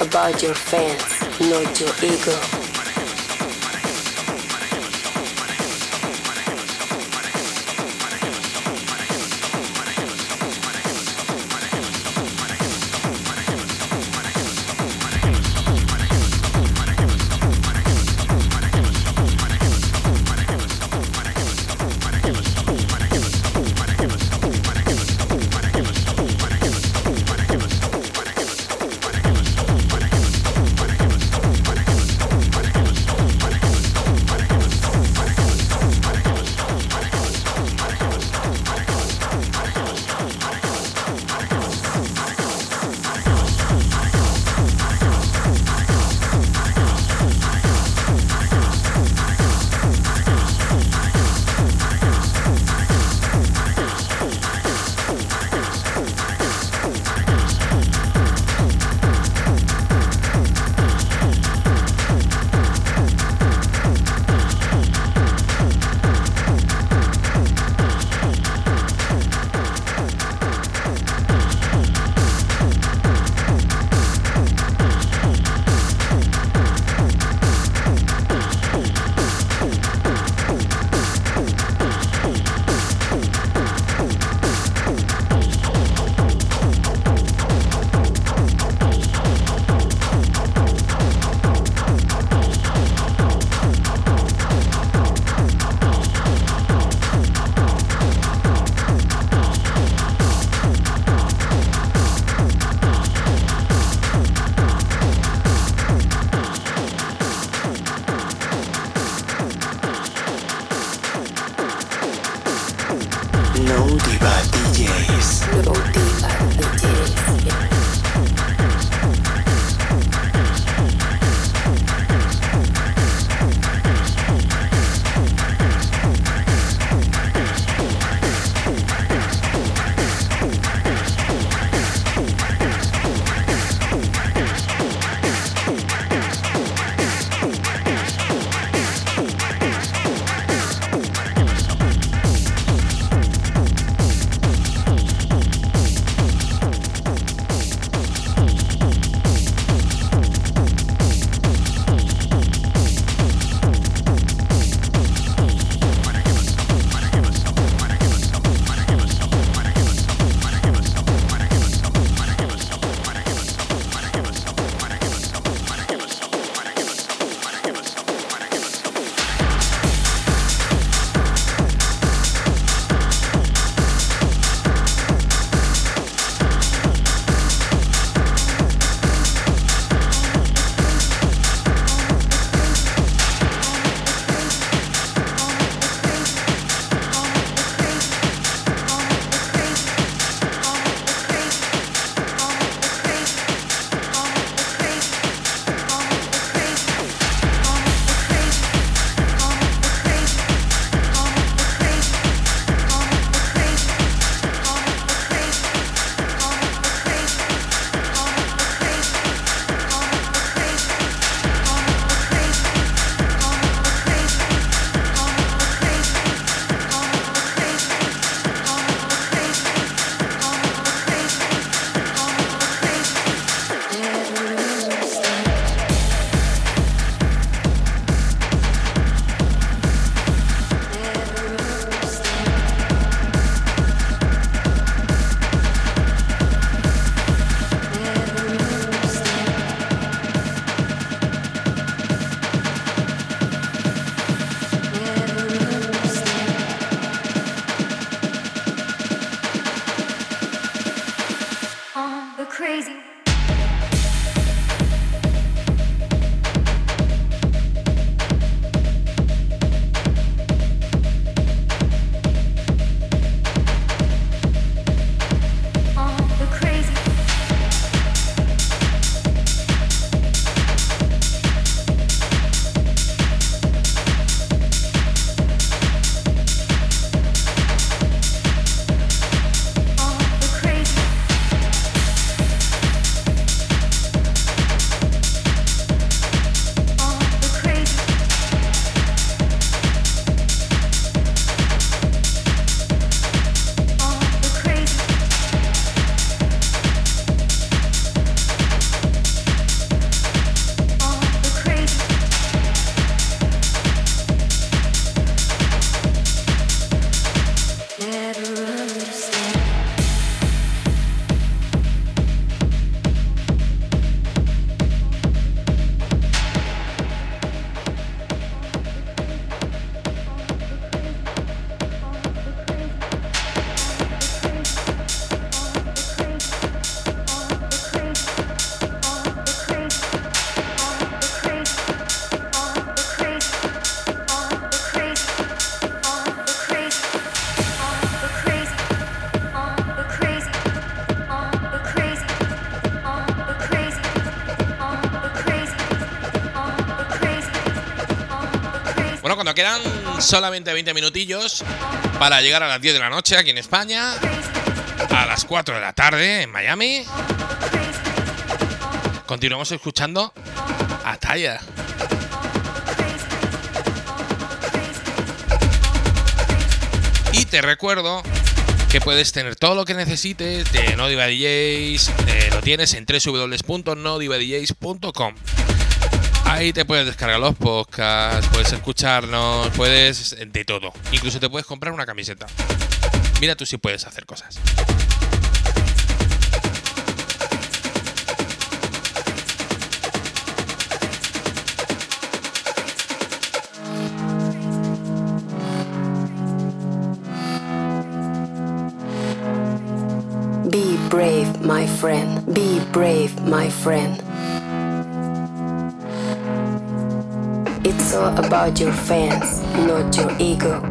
about your fans, not your ego. Cuando quedan solamente 20 minutillos para llegar a las 10 de la noche aquí en España, a las 4 de la tarde en Miami, continuamos escuchando a Taya. Y te recuerdo que puedes tener todo lo que necesites de No Diva DJs, eh, lo tienes en www.nodivadjs.com. Ahí te puedes descargar los podcasts, puedes escucharnos, puedes de todo. Incluso te puedes comprar una camiseta. Mira tú si puedes hacer cosas. Be brave, my friend. Be brave, my friend. It's all about your fans, not your ego.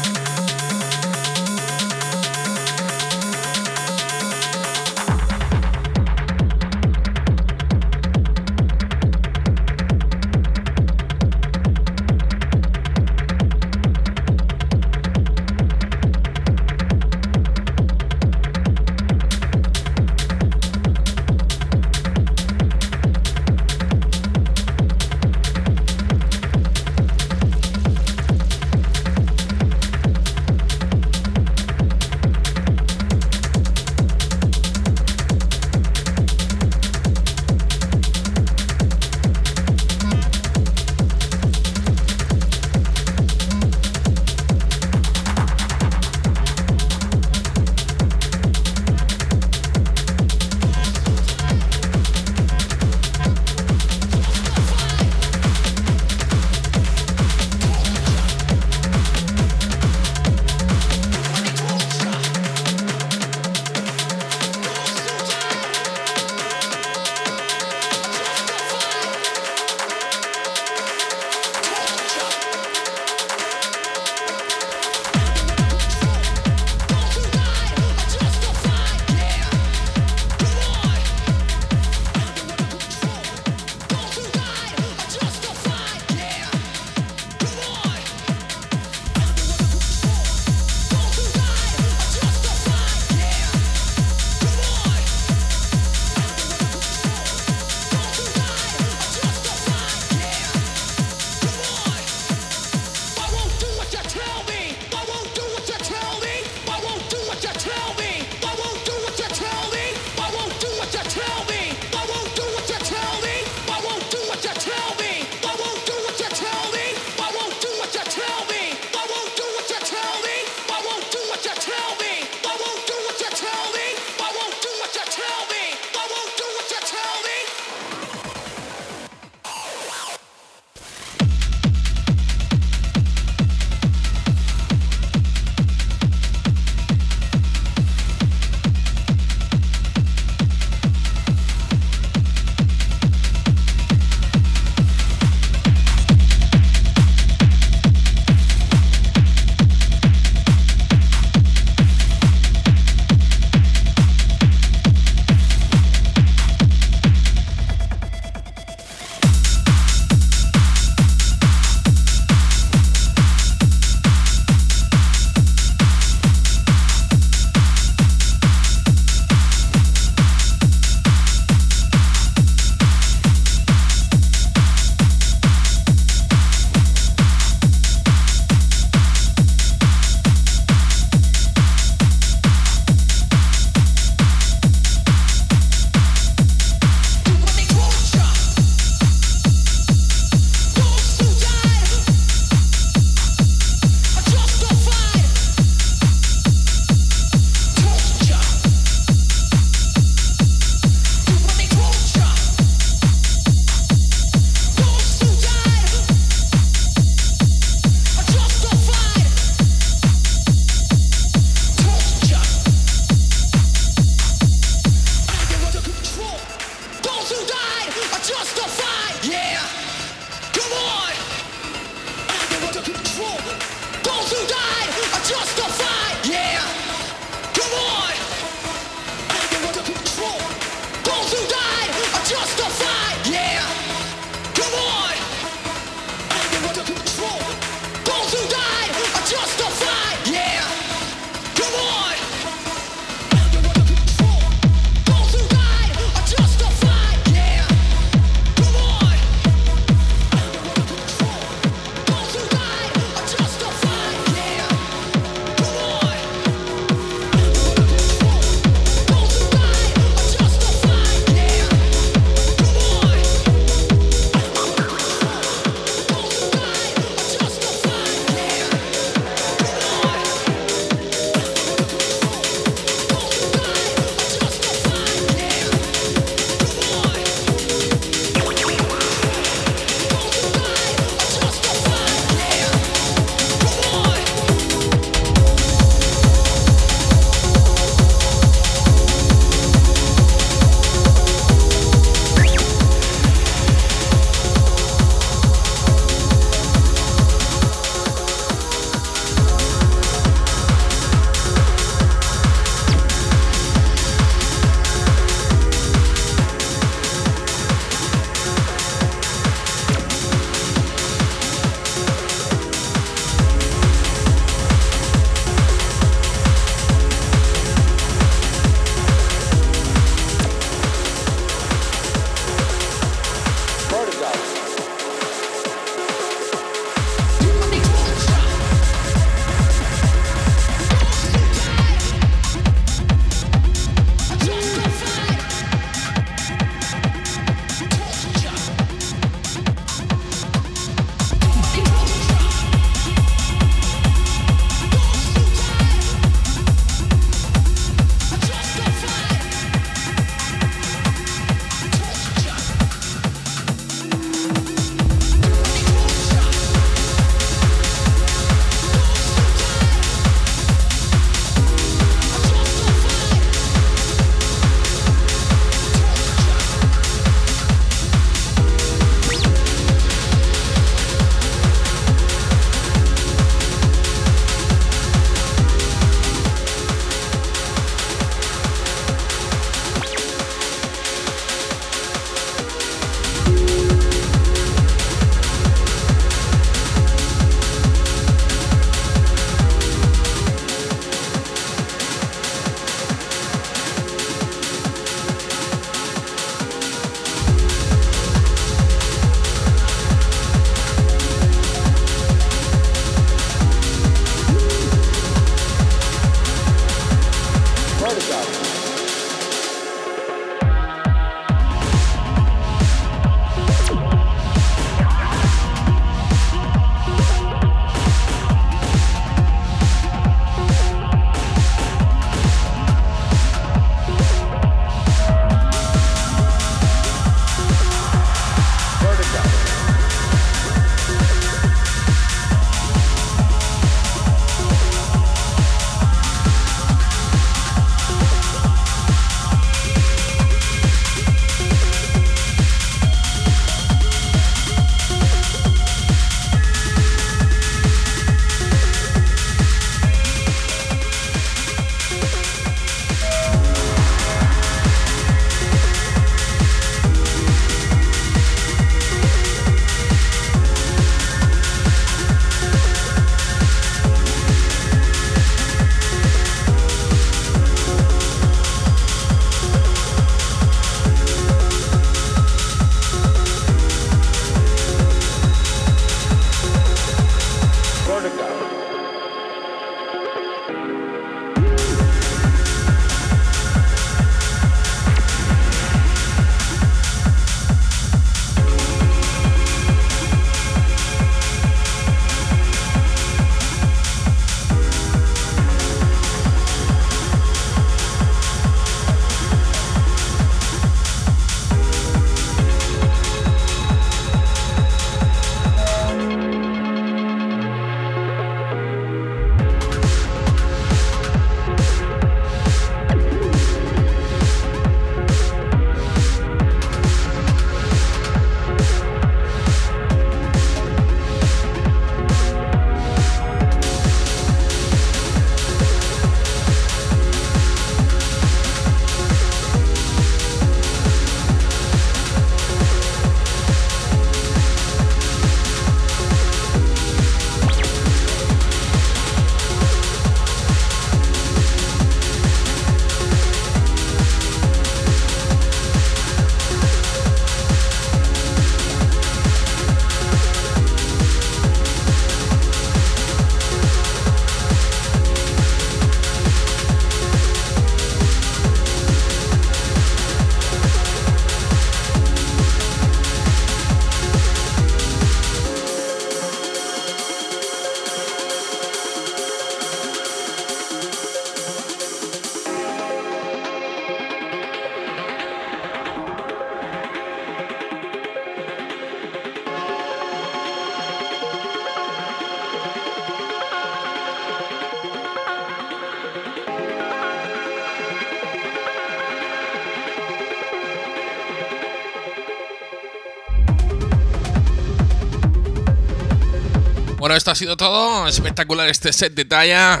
Bueno, esto ha sido todo. Espectacular este set de talla.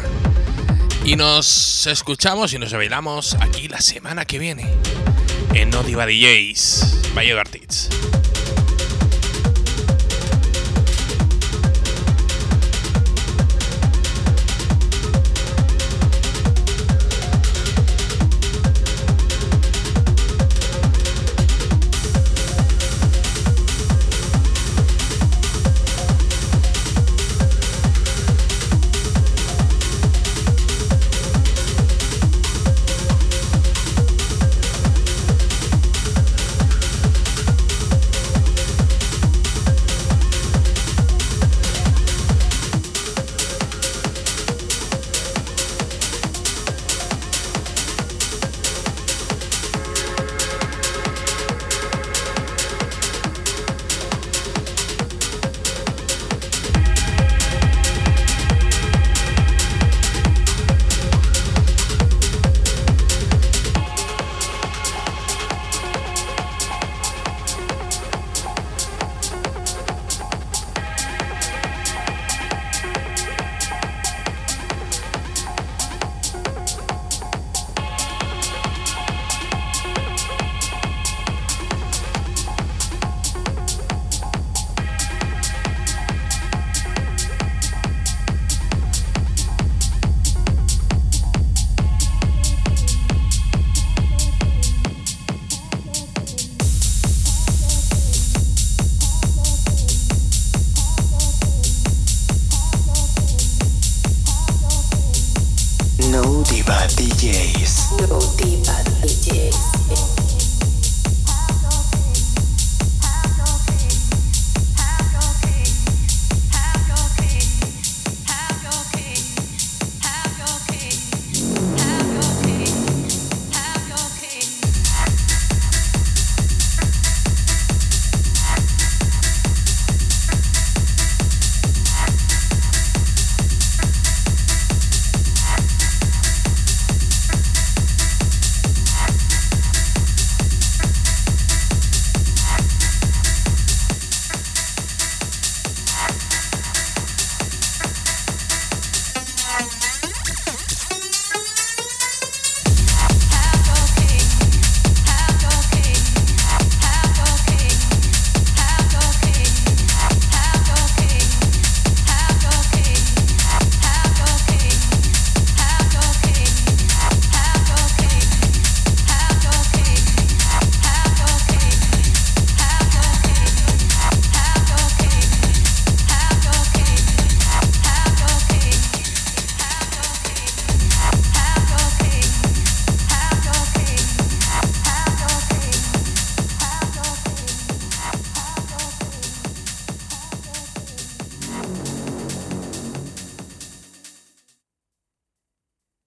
Y nos escuchamos y nos bailamos aquí la semana que viene en No Diva DJs. Valle Artists.